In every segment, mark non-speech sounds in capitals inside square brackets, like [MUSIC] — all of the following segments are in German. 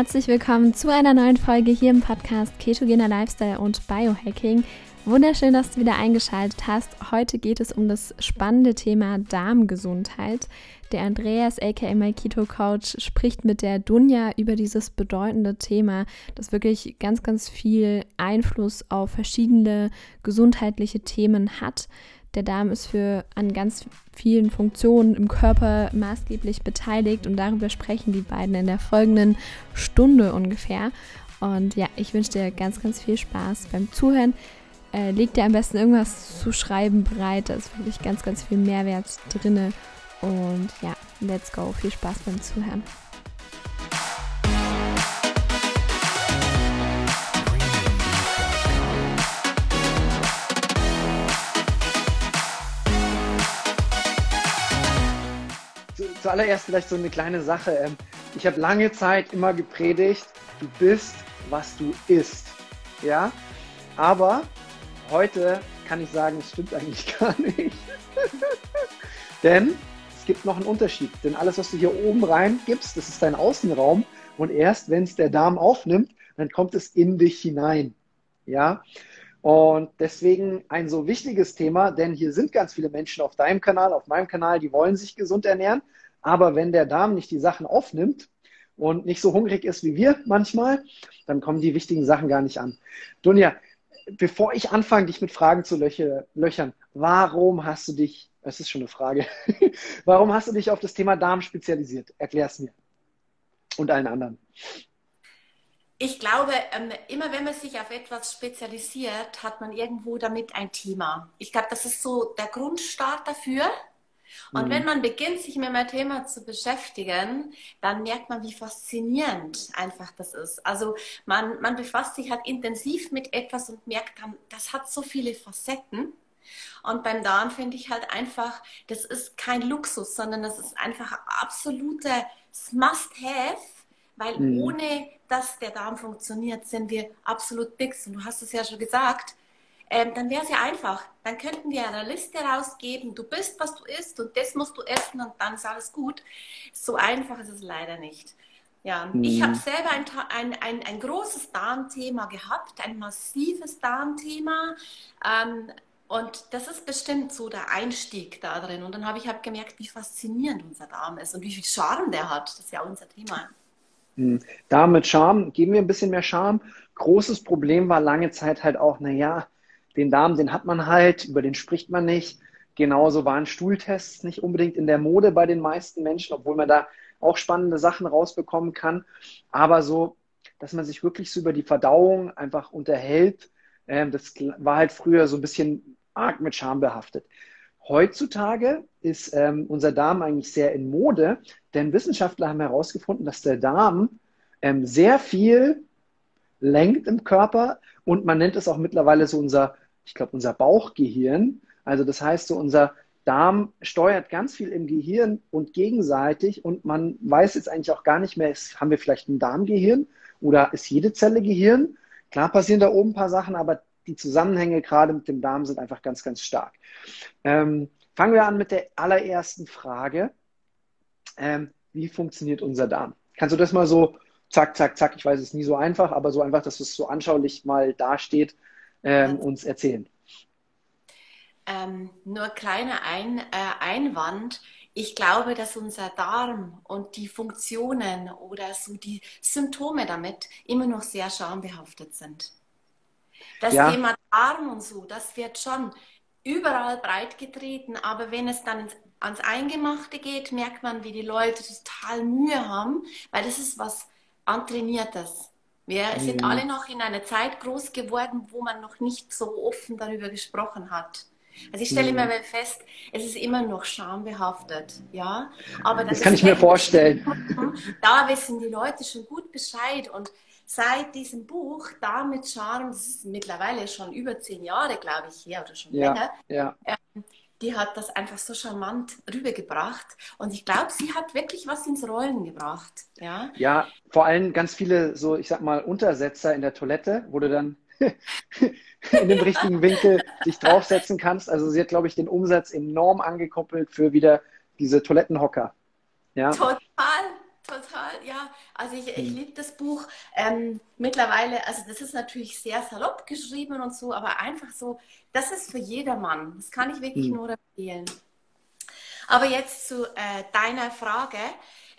Herzlich willkommen zu einer neuen Folge hier im Podcast Ketogener Lifestyle und Biohacking. Wunderschön, dass du wieder eingeschaltet hast. Heute geht es um das spannende Thema Darmgesundheit. Der Andreas, aka My Keto Coach, spricht mit der Dunja über dieses bedeutende Thema, das wirklich ganz, ganz viel Einfluss auf verschiedene gesundheitliche Themen hat. Der Darm ist für an ganz vielen Funktionen im Körper maßgeblich beteiligt und darüber sprechen die beiden in der folgenden Stunde ungefähr. Und ja, ich wünsche dir ganz, ganz viel Spaß beim Zuhören. Äh, leg dir am besten irgendwas zu schreiben bereit. Da ist wirklich ganz, ganz viel Mehrwert drin. Und ja, let's go. Viel Spaß beim Zuhören. Zuallererst vielleicht so eine kleine Sache. Ähm, ich habe lange Zeit immer gepredigt, du bist, was du isst. Ja, aber heute kann ich sagen, es stimmt eigentlich [LAUGHS] gar nicht. [LAUGHS] Denn es gibt noch einen Unterschied. Denn alles, was du hier oben rein gibst, das ist dein Außenraum. Und erst wenn es der Darm aufnimmt, dann kommt es in dich hinein. Ja, und deswegen ein so wichtiges Thema, denn hier sind ganz viele Menschen auf deinem Kanal, auf meinem Kanal, die wollen sich gesund ernähren. Aber wenn der Darm nicht die Sachen aufnimmt und nicht so hungrig ist wie wir manchmal, dann kommen die wichtigen Sachen gar nicht an. Dunja, bevor ich anfange, dich mit Fragen zu löche, löchern, warum hast du dich, das ist schon eine Frage, [LAUGHS] warum hast du dich auf das Thema Darm spezialisiert? Erklär es mir und allen anderen. Ich glaube, ähm, immer wenn man sich auf etwas spezialisiert, hat man irgendwo damit ein Thema. Ich glaube, das ist so der Grundstart dafür. Und mhm. wenn man beginnt, sich mit einem Thema zu beschäftigen, dann merkt man, wie faszinierend einfach das ist. Also man, man befasst sich halt intensiv mit etwas und merkt dann, das hat so viele Facetten. Und beim Darm finde ich halt einfach, das ist kein Luxus, sondern das ist einfach absolute Must-Have, weil mhm. ohne dass der Darm funktioniert, sind wir absolut bix. Und du hast es ja schon gesagt, ähm, dann wäre es ja einfach. Dann könnten wir eine Liste rausgeben, du bist, was du isst und das musst du essen und dann ist alles gut. So einfach ist es leider nicht. Ja, mhm. ich habe selber ein, ein, ein, ein, großes Darmthema gehabt, ein massives Darmthema. Ähm, und das ist bestimmt so der Einstieg da drin. Und dann habe ich halt gemerkt, wie faszinierend unser Darm ist und wie viel Charme der hat. Das ist ja unser Thema. Mhm. Darm mit Charme, geben wir ein bisschen mehr Charme. Großes Problem war lange Zeit halt auch, naja, den Darm, den hat man halt, über den spricht man nicht. Genauso waren Stuhltests nicht unbedingt in der Mode bei den meisten Menschen, obwohl man da auch spannende Sachen rausbekommen kann. Aber so, dass man sich wirklich so über die Verdauung einfach unterhält, äh, das war halt früher so ein bisschen arg mit Scham behaftet. Heutzutage ist ähm, unser Darm eigentlich sehr in Mode, denn Wissenschaftler haben herausgefunden, dass der Darm ähm, sehr viel lenkt im Körper und man nennt es auch mittlerweile so unser, ich glaube, unser Bauchgehirn. Also das heißt, so unser Darm steuert ganz viel im Gehirn und gegenseitig und man weiß jetzt eigentlich auch gar nicht mehr, ist, haben wir vielleicht ein Darmgehirn oder ist jede Zelle Gehirn? Klar passieren da oben ein paar Sachen, aber die Zusammenhänge gerade mit dem Darm sind einfach ganz, ganz stark. Ähm, fangen wir an mit der allerersten Frage. Ähm, wie funktioniert unser Darm? Kannst du das mal so zack, zack, zack, ich weiß es nie so einfach, aber so einfach, dass es so anschaulich mal dasteht, ähm, uns erzählen. Ähm, nur kleiner Ein, äh, Einwand. Ich glaube, dass unser Darm und die Funktionen oder so die Symptome damit immer noch sehr schambehaftet sind. Das ja. Thema Darm und so, das wird schon überall breit getreten, aber wenn es dann ans Eingemachte geht, merkt man, wie die Leute total Mühe haben, weil das ist was antrainiertes. Wir mhm. sind alle noch in einer Zeit groß geworden, wo man noch nicht so offen darüber gesprochen hat. Also ich stelle mhm. immer fest, es ist immer noch schambehaftet, ja. Aber das kann ich mir vorstellen. [LAUGHS] Da wissen die Leute schon gut Bescheid und seit diesem Buch Da mit Charme, das ist mittlerweile schon über zehn Jahre, glaube ich, her oder schon ja, länger, ja. Ähm, die hat das einfach so charmant rübergebracht. Und ich glaube, sie hat wirklich was ins Rollen gebracht. Ja, ja vor allem ganz viele, so ich sag mal, Untersetzer in der Toilette, wo du dann [LAUGHS] in dem richtigen Winkel dich draufsetzen kannst. Also sie hat, glaube ich, den Umsatz enorm angekuppelt für wieder diese Toilettenhocker. Ja. Total, total, ja. Also ich, ich hm. liebe das Buch ähm, mittlerweile, also das ist natürlich sehr salopp geschrieben und so, aber einfach so, das ist für jedermann. Das kann ich wirklich mhm. nur empfehlen. Aber jetzt zu äh, deiner Frage.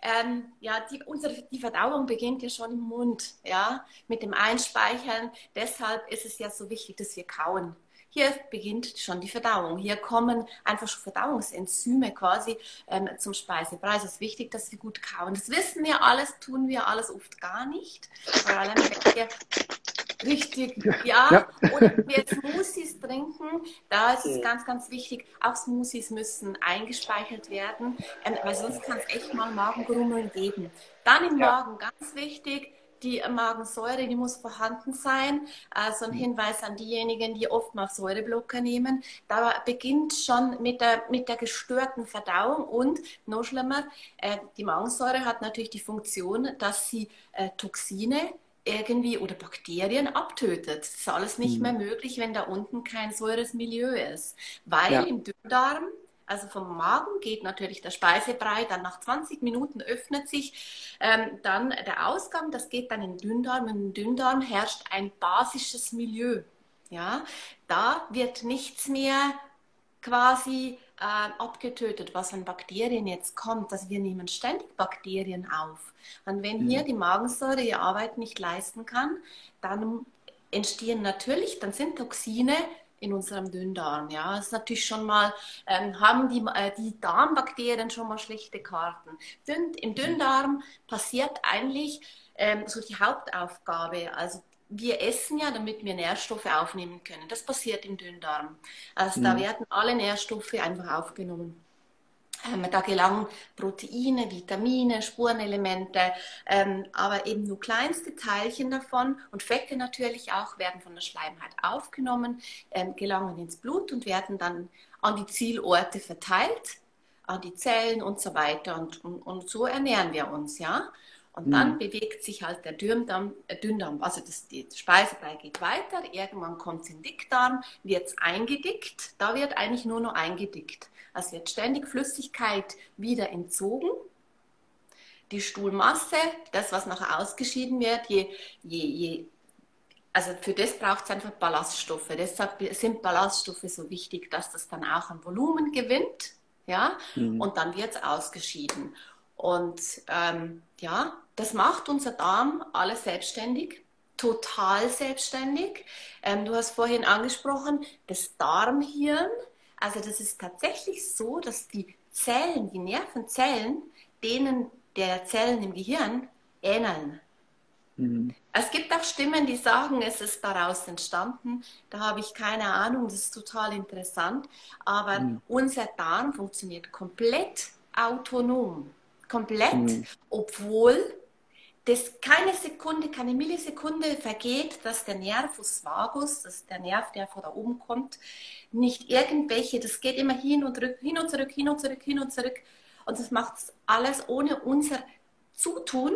Ähm, ja, die, unsere, die Verdauung beginnt ja schon im Mund, ja, mit dem Einspeichern. Deshalb ist es ja so wichtig, dass wir kauen. Hier beginnt schon die Verdauung. Hier kommen einfach schon Verdauungsenzyme quasi ähm, zum Speisebrei. Es ist wichtig, dass wir gut kauen. Das wissen wir alles, tun wir alles oft gar nicht. Vor allem, wenn wir Richtig, ja. ja. Oder wir Smoothies trinken, da ist es ganz, ganz wichtig, auch Smoothies müssen eingespeichert werden, ähm, weil sonst kann es echt mal Magengrummeln geben. Dann im ja. Magen ganz wichtig, die Magensäure, die muss vorhanden sein. Also ein mhm. Hinweis an diejenigen, die oft mal Säureblocker nehmen. Da beginnt schon mit der, mit der gestörten Verdauung und noch schlimmer, äh, die Magensäure hat natürlich die Funktion, dass sie äh, Toxine irgendwie oder Bakterien abtötet. Das ist alles nicht mhm. mehr möglich, wenn da unten kein säures Milieu ist. Weil ja. im Dünndarm also vom Magen geht natürlich der Speisebrei, dann nach 20 Minuten öffnet sich ähm, dann der Ausgang, das geht dann in den Dünndarm. Im Dünndarm herrscht ein basisches Milieu. Ja, da wird nichts mehr quasi äh, abgetötet, was an Bakterien jetzt kommt. Also wir nehmen ständig Bakterien auf. Und wenn hier die Magensäure ihre Arbeit nicht leisten kann, dann entstehen natürlich, dann sind Toxine in unserem Dünndarm. Ja, das ist natürlich schon mal, ähm, haben die, äh, die Darmbakterien schon mal schlechte Karten. Dünn, Im Dünndarm passiert eigentlich ähm, so die Hauptaufgabe. Also wir essen ja, damit wir Nährstoffe aufnehmen können. Das passiert im Dünndarm. Also mhm. da werden alle Nährstoffe einfach aufgenommen. Ähm, da gelangen Proteine, Vitamine, Spurenelemente, ähm, aber eben nur kleinste Teilchen davon und Fette natürlich auch werden von der Schleimhaut aufgenommen, ähm, gelangen ins Blut und werden dann an die Zielorte verteilt, an die Zellen und so weiter. Und, und, und so ernähren wir uns, ja. Und mhm. dann bewegt sich halt der Dünndarm, äh, Dünndarm also das, die Speisebrei geht weiter, irgendwann kommt es in den Dickdarm, wird es eingedickt, da wird eigentlich nur noch eingedickt. Es wird ständig Flüssigkeit wieder entzogen. Die Stuhlmasse, das, was nachher ausgeschieden wird, je, je, je also für das braucht es einfach Ballaststoffe. Deshalb sind Ballaststoffe so wichtig, dass das dann auch an Volumen gewinnt. Ja? Mhm. Und dann wird es ausgeschieden. Und ähm, ja, das macht unser Darm alles selbstständig, total selbstständig. Ähm, du hast vorhin angesprochen, das Darmhirn also das ist tatsächlich so, dass die Zellen, die Nervenzellen, denen der Zellen im Gehirn ähneln. Mhm. Es gibt auch Stimmen, die sagen, es ist daraus entstanden. Da habe ich keine Ahnung, das ist total interessant. Aber mhm. unser Darm funktioniert komplett autonom. Komplett, mhm. obwohl das keine Sekunde, keine Millisekunde vergeht, dass der Nervus vagus, das ist der Nerv, der von da oben kommt, nicht irgendwelche, das geht immer hin und zurück, hin und zurück, hin und zurück, hin und zurück. Und das macht alles ohne unser Zutun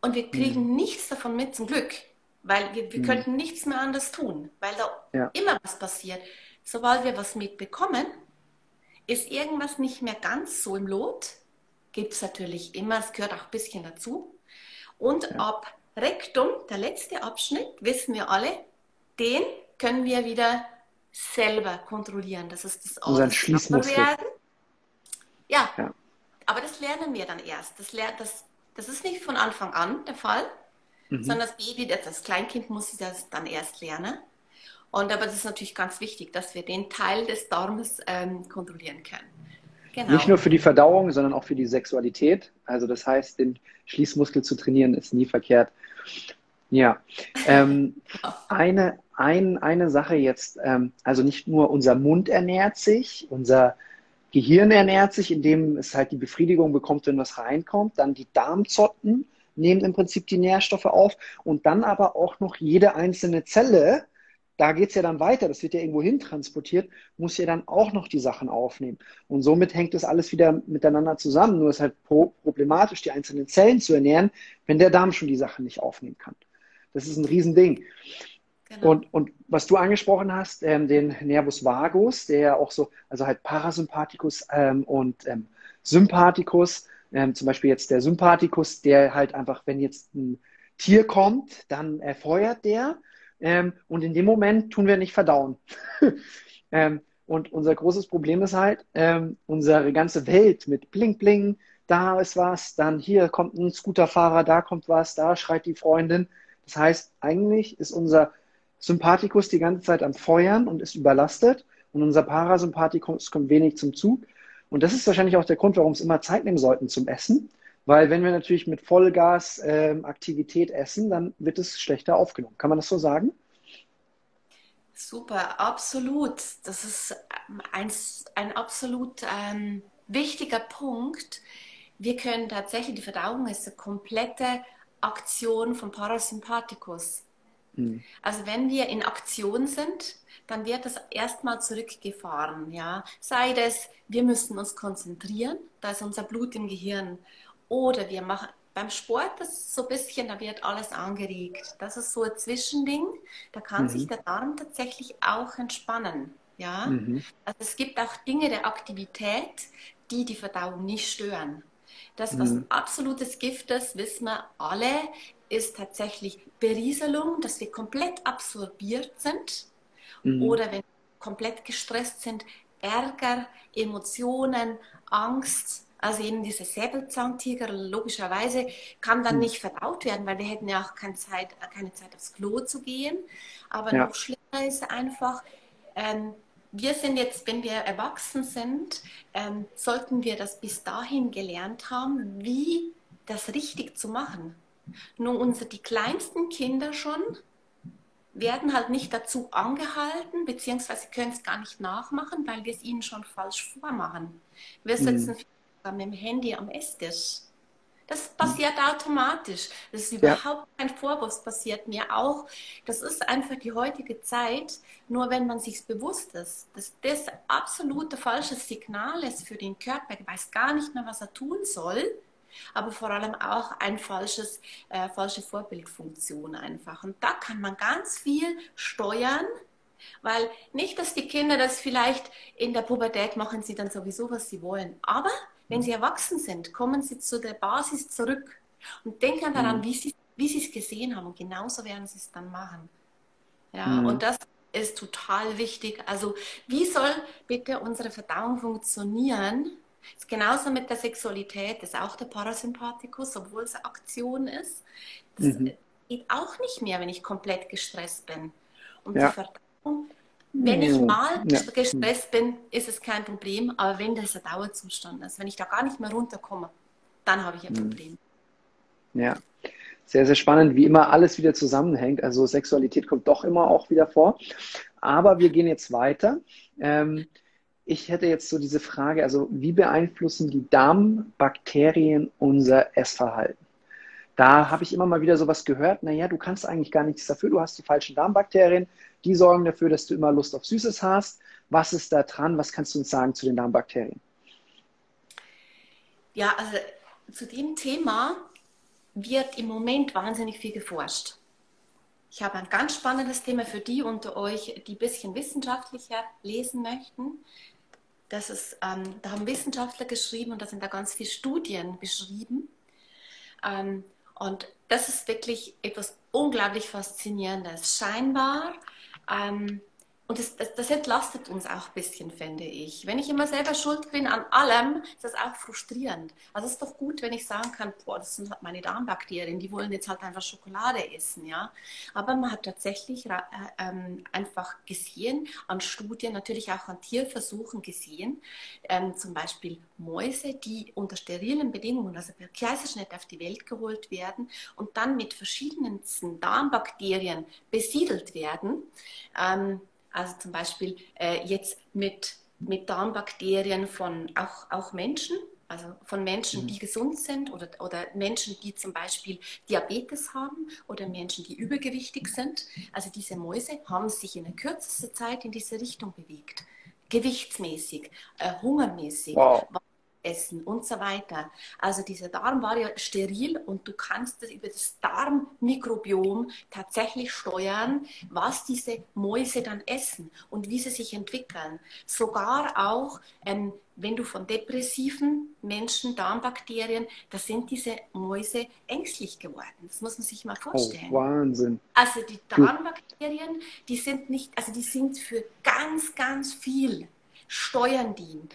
und wir kriegen mhm. nichts davon mit, zum Glück. Weil wir, wir mhm. könnten nichts mehr anders tun, weil da ja. immer was passiert. Sobald wir was mitbekommen, ist irgendwas nicht mehr ganz so im Lot. Gibt es natürlich immer, es gehört auch ein bisschen dazu. Und ja. ab Rektum, der letzte Abschnitt, wissen wir alle, den können wir wieder selber kontrollieren. Das ist das werden. Ja. ja. aber das lernen wir dann erst. Das, das, das ist nicht von Anfang an der Fall, mhm. sondern das Baby, das Kleinkind muss das dann erst lernen. Und aber das ist natürlich ganz wichtig, dass wir den Teil des Darmes ähm, kontrollieren können. Genau. Nicht nur für die Verdauung, sondern auch für die Sexualität. Also das heißt, den Schließmuskel zu trainieren ist nie verkehrt. Ja. Ähm, eine, ein, eine Sache jetzt, ähm, also nicht nur unser Mund ernährt sich, unser Gehirn ernährt sich, indem es halt die Befriedigung bekommt, wenn was reinkommt. Dann die Darmzotten nehmen im Prinzip die Nährstoffe auf und dann aber auch noch jede einzelne Zelle da geht es ja dann weiter, das wird ja irgendwo hin transportiert, muss ja dann auch noch die Sachen aufnehmen. Und somit hängt das alles wieder miteinander zusammen. Nur ist halt problematisch, die einzelnen Zellen zu ernähren, wenn der Darm schon die Sachen nicht aufnehmen kann. Das ist ein Riesending. Genau. Und, und was du angesprochen hast, ähm, den Nervus vagus, der ja auch so, also halt Parasympathikus ähm, und ähm, Sympathikus, Ähm, zum Beispiel jetzt der Sympathikus, der halt einfach, wenn jetzt ein Tier kommt, dann erfeuert der. Ähm, und in dem Moment tun wir nicht verdauen. [LAUGHS] ähm, und unser großes Problem ist halt, ähm, unsere ganze Welt mit Bling Bling, da ist was, dann hier kommt ein Scooterfahrer, da kommt was, da schreit die Freundin. Das heißt, eigentlich ist unser Sympathikus die ganze Zeit am Feuern und ist überlastet und unser Parasympathikus kommt wenig zum Zug. Und das ist wahrscheinlich auch der Grund, warum es immer Zeit nehmen sollten zum Essen, weil wenn wir natürlich mit Vollgas ähm, Aktivität essen, dann wird es schlechter aufgenommen. Kann man das so sagen? Super, absolut. Das ist ähm, ein, ein absolut ähm, wichtiger Punkt. Wir können tatsächlich, die Verdauung ist eine komplette Aktion vom Parasympathikus. Mhm. Also wenn wir in Aktion sind, dann wird das erstmal zurückgefahren. Ja? Sei das, wir müssen uns konzentrieren, da ist unser Blut im Gehirn. Oder wir machen beim Sport, das ist so ein bisschen, da wird alles angeregt. Das ist so ein Zwischending, da kann mhm. sich der Darm tatsächlich auch entspannen. Ja? Mhm. Also es gibt auch Dinge der Aktivität, die die Verdauung nicht stören. Das, was mhm. absolutes Gift ist, wissen wir alle, ist tatsächlich Berieselung, dass wir komplett absorbiert sind mhm. oder wenn wir komplett gestresst sind, Ärger, Emotionen, Angst, also eben diese Säbelzahntiger, logischerweise kann dann mhm. nicht verdaut werden, weil wir hätten ja auch keine Zeit, keine Zeit aufs Klo zu gehen. Aber ja. noch schlimmer ist einfach, ähm, wir sind jetzt, wenn wir erwachsen sind, ähm, sollten wir das bis dahin gelernt haben, wie das richtig zu machen. Nur unsere, die kleinsten Kinder schon werden halt nicht dazu angehalten, beziehungsweise können es gar nicht nachmachen, weil wir es ihnen schon falsch vormachen. Wir sitzen mhm. Mit dem Handy am Esstisch. Das passiert automatisch. Das ist überhaupt ja. kein Vorwurf, passiert mir auch. Das ist einfach die heutige Zeit. Nur wenn man sich bewusst ist, dass das absolute falsches Signal ist für den Körper, er weiß gar nicht mehr, was er tun soll, aber vor allem auch ein falsches, äh, falsche Vorbildfunktion einfach. Und da kann man ganz viel steuern, weil nicht, dass die Kinder das vielleicht in der Pubertät machen, sie dann sowieso, was sie wollen. Aber wenn sie erwachsen sind, kommen sie zu der Basis zurück und denken daran, mhm. wie sie wie sie es gesehen haben. Und genauso werden sie es dann machen. Ja, mhm. und das ist total wichtig. Also, wie soll bitte unsere Verdauung funktionieren, ist genauso mit der Sexualität, das ist auch der Parasympathikus, obwohl es Aktion ist. Das mhm. geht auch nicht mehr, wenn ich komplett gestresst bin. Und ja. die Verdauung, wenn ich mal ja. gestresst bin, ist es kein Problem, aber wenn das ein Dauerzustand ist, wenn ich da gar nicht mehr runterkomme, dann habe ich ein mhm. Problem. Ja, sehr, sehr spannend, wie immer alles wieder zusammenhängt. Also Sexualität kommt doch immer auch wieder vor. Aber wir gehen jetzt weiter. Ähm, ich hätte jetzt so diese Frage, also wie beeinflussen die Darmbakterien unser Essverhalten? Da habe ich immer mal wieder sowas gehört, naja, du kannst eigentlich gar nichts dafür, du hast die falschen Darmbakterien, die sorgen dafür, dass du immer Lust auf Süßes hast. Was ist da dran? Was kannst du uns sagen zu den Darmbakterien? Ja, also zu dem Thema wird im Moment wahnsinnig viel geforscht. Ich habe ein ganz spannendes Thema für die unter euch, die ein bisschen wissenschaftlicher lesen möchten. Das ist, ähm, da haben Wissenschaftler geschrieben und da sind da ganz viele Studien beschrieben. Ähm, und das ist wirklich etwas unglaublich Faszinierendes. Scheinbar ähm, und das, das, das, entlastet uns auch ein bisschen, finde ich. Wenn ich immer selber schuld bin an allem, ist das auch frustrierend. Also es ist doch gut, wenn ich sagen kann, boah, das sind halt meine Darmbakterien, die wollen jetzt halt einfach Schokolade essen, ja. Aber man hat tatsächlich äh, ähm, einfach gesehen, an Studien, natürlich auch an Tierversuchen gesehen, ähm, zum Beispiel Mäuse, die unter sterilen Bedingungen, also per Kaiserschnitt auf die Welt geholt werden und dann mit verschiedensten Darmbakterien besiedelt werden. Ähm, also zum Beispiel äh, jetzt mit, mit Darmbakterien von auch, auch Menschen, also von Menschen, die mhm. gesund sind oder, oder Menschen, die zum Beispiel Diabetes haben oder Menschen, die übergewichtig sind. Also diese Mäuse haben sich in der kürzesten Zeit in diese Richtung bewegt. Gewichtsmäßig, äh, hungermäßig. Wow. Essen und so weiter. Also dieser Darm war ja steril und du kannst das über das Darmmikrobiom tatsächlich steuern, was diese Mäuse dann essen und wie sie sich entwickeln. Sogar auch ähm, wenn du von depressiven Menschen Darmbakterien, da sind diese Mäuse ängstlich geworden. Das muss man sich mal oh, vorstellen. Oh, Wahnsinn. Also die Darmbakterien, die sind nicht, also die sind für ganz, ganz viel steuern die ähm,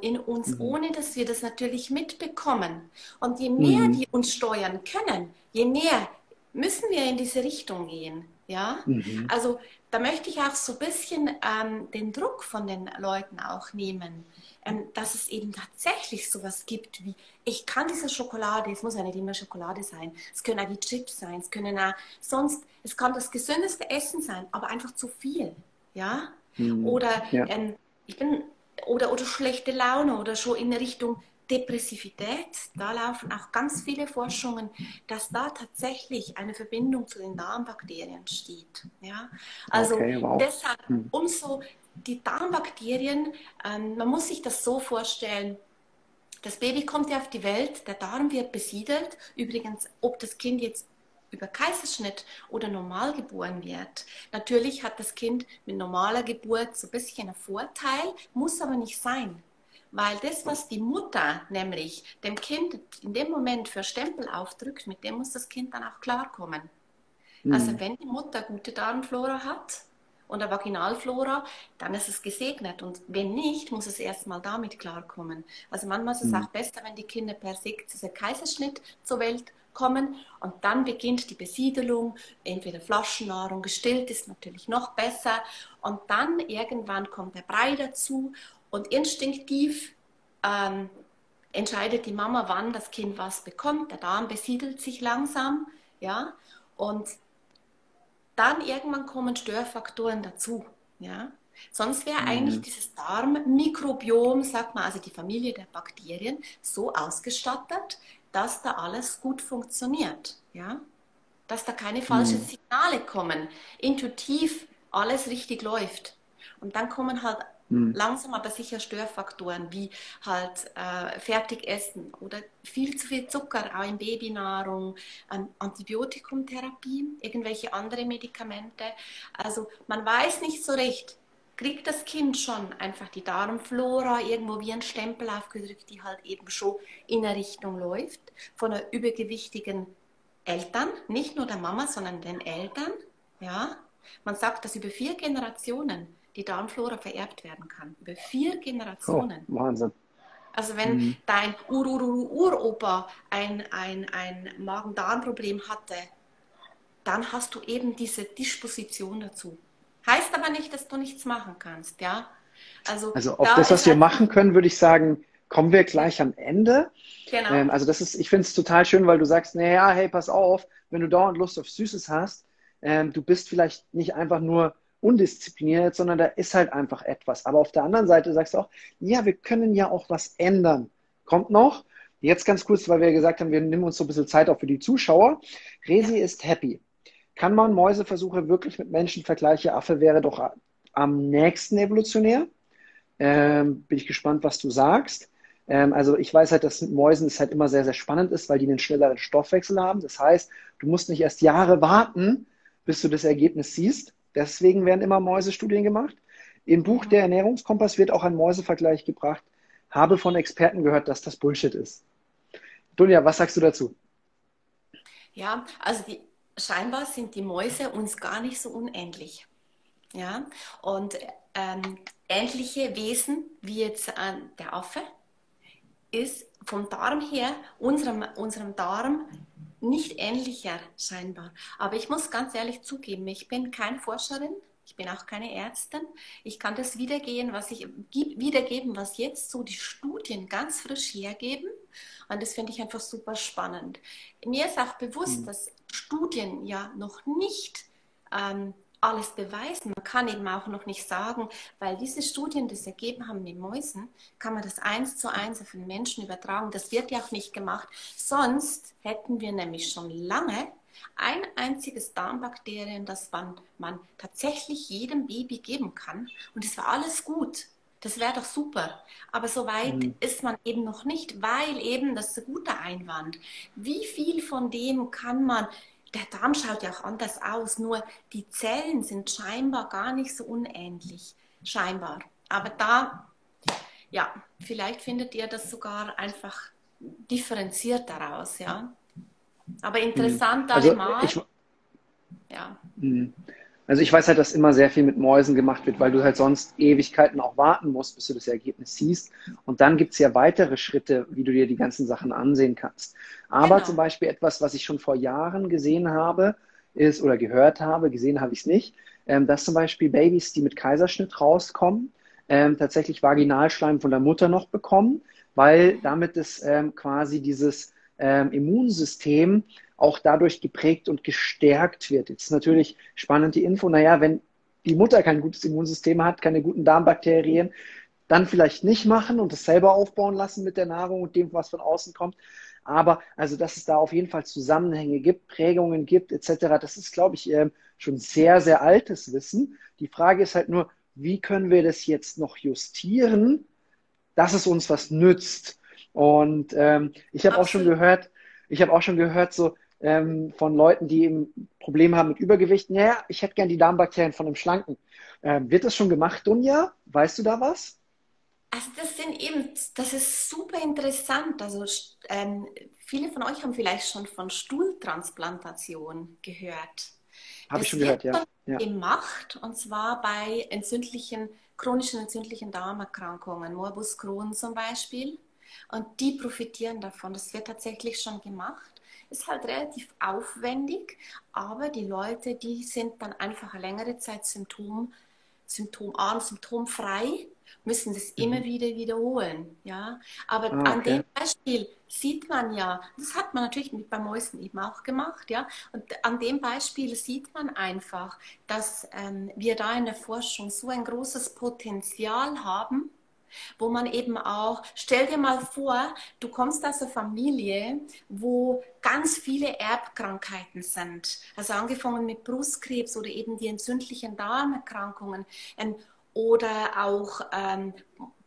in uns, mhm. ohne dass wir das natürlich mitbekommen. Und je mehr mhm. die uns steuern können, je mehr müssen wir in diese Richtung gehen. Ja, mhm. also da möchte ich auch so ein bisschen ähm, den Druck von den Leuten auch nehmen ähm, dass es eben tatsächlich sowas gibt wie, ich kann diese Schokolade, es muss ja nicht immer Schokolade sein, es können auch die Chips sein, es können auch sonst, es kann das gesündeste Essen sein, aber einfach zu viel, ja? Mhm. Oder ja. Ähm, ich bin, oder, oder schlechte Laune oder schon in Richtung Depressivität, da laufen auch ganz viele Forschungen, dass da tatsächlich eine Verbindung zu den Darmbakterien steht. Ja? Also okay, wow. deshalb, hm. umso die Darmbakterien, ähm, man muss sich das so vorstellen, das Baby kommt ja auf die Welt, der Darm wird besiedelt. Übrigens, ob das Kind jetzt über Kaiserschnitt oder normal geboren wird. Natürlich hat das Kind mit normaler Geburt so ein bisschen einen Vorteil, muss aber nicht sein. Weil das, was die Mutter nämlich dem Kind in dem Moment für Stempel aufdrückt, mit dem muss das Kind dann auch klarkommen. Mhm. Also wenn die Mutter gute Darmflora hat, und der Vaginalflora, dann ist es gesegnet. Und wenn nicht, muss es erstmal damit klarkommen. Also manchmal ist es mhm. auch besser, wenn die Kinder per Sektion Kaiserschnitt zur Welt kommen und dann beginnt die Besiedelung, entweder Flaschennahrung, gestillt ist natürlich noch besser und dann irgendwann kommt der Brei dazu und instinktiv ähm, entscheidet die Mama, wann das Kind was bekommt. Der Darm besiedelt sich langsam, ja, und dann irgendwann kommen Störfaktoren dazu. Ja? Sonst wäre mhm. eigentlich dieses Darmmikrobiom, sagt man, also die Familie der Bakterien, so ausgestattet, dass da alles gut funktioniert. Ja? Dass da keine falschen mhm. Signale kommen, intuitiv alles richtig läuft. Und dann kommen halt Mhm. Langsam aber sicher Störfaktoren wie halt äh, Fertigessen oder viel zu viel Zucker, auch in Babynahrung, ähm, Antibiotikumtherapie, irgendwelche andere Medikamente. Also man weiß nicht so recht, kriegt das Kind schon einfach die Darmflora irgendwo wie ein Stempel aufgedrückt, die halt eben schon in eine Richtung läuft, von einer übergewichtigen Eltern, nicht nur der Mama, sondern den Eltern. Ja, man sagt das über vier Generationen die Darmflora vererbt werden kann. Über vier Generationen. Oh, Wahnsinn. Also wenn mhm. dein Ururopa ein, ein, ein Magen-Darm-Problem hatte, dann hast du eben diese Disposition dazu. Heißt aber nicht, dass du nichts machen kannst, ja? Also, also auf da das, was wir halt machen können, würde ich sagen, kommen wir gleich am Ende. Genau. Ähm, also das ist, ich finde es total schön, weil du sagst, naja, hey, pass auf, wenn du dauernd Lust auf Süßes hast, ähm, du bist vielleicht nicht einfach nur undiszipliniert, sondern da ist halt einfach etwas. Aber auf der anderen Seite sagst du auch, ja, wir können ja auch was ändern. Kommt noch? Jetzt ganz kurz, weil wir gesagt haben, wir nehmen uns so ein bisschen Zeit auch für die Zuschauer. Resi ist happy. Kann man Mäuseversuche wirklich mit Menschen vergleichen? Affe wäre doch am nächsten evolutionär. Ähm, bin ich gespannt, was du sagst. Ähm, also ich weiß halt, dass mit Mäusen es halt immer sehr, sehr spannend ist, weil die einen schnelleren Stoffwechsel haben. Das heißt, du musst nicht erst Jahre warten, bis du das Ergebnis siehst. Deswegen werden immer Mäusestudien gemacht. Im Buch Der Ernährungskompass wird auch ein Mäusevergleich gebracht. Habe von Experten gehört, dass das Bullshit ist. Dunja, was sagst du dazu? Ja, also die, scheinbar sind die Mäuse uns gar nicht so unähnlich. Ja, und ähm, ähnliche Wesen wie jetzt äh, der Affe ist vom Darm her, unserem, unserem Darm nicht ähnlicher scheinbar. Aber ich muss ganz ehrlich zugeben, ich bin keine Forscherin, ich bin auch keine Ärztin. Ich kann das wiedergeben, was ich wiedergeben, was jetzt so die Studien ganz frisch hergeben. Und das finde ich einfach super spannend. Mir ist auch bewusst, mhm. dass Studien ja noch nicht ähm, alles beweisen. Man kann eben auch noch nicht sagen, weil diese Studien das ergeben haben mit Mäusen, kann man das eins zu eins auf den Menschen übertragen. Das wird ja auch nicht gemacht. Sonst hätten wir nämlich schon lange ein einziges Darmbakterien, das man, man tatsächlich jedem Baby geben kann. Und es war alles gut. Das wäre doch super. Aber so weit mhm. ist man eben noch nicht, weil eben, das ist ein guter Einwand, wie viel von dem kann man, der Darm schaut ja auch anders aus, nur die Zellen sind scheinbar gar nicht so unähnlich, scheinbar. Aber da, ja, vielleicht findet ihr das sogar einfach differenziert daraus, ja. Aber interessant also, allemal. Ich, ja. Mhm. Also ich weiß halt, dass immer sehr viel mit Mäusen gemacht wird, weil du halt sonst Ewigkeiten auch warten musst, bis du das Ergebnis siehst. Und dann gibt es ja weitere Schritte, wie du dir die ganzen Sachen ansehen kannst. Aber genau. zum Beispiel etwas, was ich schon vor Jahren gesehen habe, ist oder gehört habe, gesehen habe ich es nicht, ähm, dass zum Beispiel Babys, die mit Kaiserschnitt rauskommen, ähm, tatsächlich Vaginalschleim von der Mutter noch bekommen, weil damit es ähm, quasi dieses ähm, Immunsystem auch dadurch geprägt und gestärkt wird. Jetzt ist natürlich spannend die Info, naja, wenn die Mutter kein gutes Immunsystem hat, keine guten Darmbakterien, dann vielleicht nicht machen und es selber aufbauen lassen mit der Nahrung und dem, was von außen kommt. Aber also, dass es da auf jeden Fall Zusammenhänge gibt, Prägungen gibt, etc., das ist, glaube ich, ähm, schon sehr, sehr altes Wissen. Die Frage ist halt nur, wie können wir das jetzt noch justieren, dass es uns was nützt? Und ähm, ich habe auch schon gehört, ich habe auch schon gehört, so, ähm, von Leuten, die eben Probleme haben mit Übergewicht. Naja, ich hätte gern die Darmbakterien von einem Schlanken. Ähm, wird das schon gemacht, Dunja? Weißt du da was? Also das sind eben, das ist super interessant. Also ähm, viele von euch haben vielleicht schon von Stuhltransplantation gehört. Habe ich schon gehört, ja. ja. Gemacht und zwar bei entzündlichen, chronischen entzündlichen Darmerkrankungen, Morbus Crohn zum Beispiel. Und die profitieren davon. Das wird tatsächlich schon gemacht. Ist halt relativ aufwendig, aber die Leute, die sind dann einfach längere Zeit Symptom, symptomarm, symptomfrei, müssen das mhm. immer wieder wiederholen. Ja? Aber ah, okay. an dem Beispiel sieht man ja, das hat man natürlich mit bei Mäusen eben auch gemacht, ja. Und an dem Beispiel sieht man einfach, dass ähm, wir da in der Forschung so ein großes Potenzial haben, wo man eben auch, stell dir mal vor, du kommst aus einer Familie, wo ganz viele Erbkrankheiten sind. Also angefangen mit Brustkrebs oder eben die entzündlichen Darmerkrankungen. Ähm, oder auch ähm,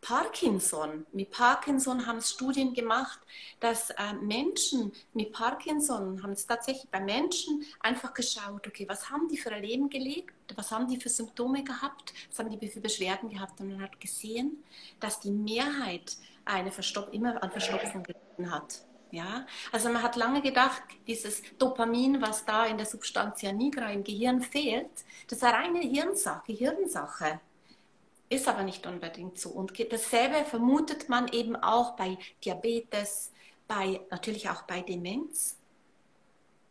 Parkinson. Mit Parkinson haben es Studien gemacht, dass äh, Menschen mit Parkinson haben es tatsächlich bei Menschen einfach geschaut, okay, was haben die für ein Leben gelebt, was haben die für Symptome gehabt, was haben die für Beschwerden gehabt und man hat gesehen, dass die Mehrheit eine Verstop immer an Verstopfung gelitten hat. Ja, also man hat lange gedacht, dieses Dopamin, was da in der Substantia nigra im Gehirn fehlt, das ist eine reine Hirnsache, Hirnsache. Ist aber nicht unbedingt so. Und dasselbe vermutet man eben auch bei Diabetes, bei, natürlich auch bei Demenz.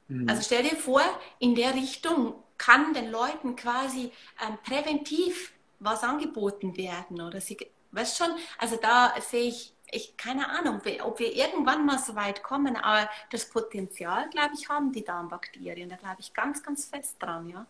Mhm. Also stell dir vor, in der Richtung kann den Leuten quasi ähm, präventiv was angeboten werden. Oder sie, weißt schon, also da sehe ich, ich keine Ahnung, ob wir irgendwann mal so weit kommen, aber das Potenzial, glaube ich, haben die Darmbakterien. Da glaube ich ganz, ganz fest dran. Ja?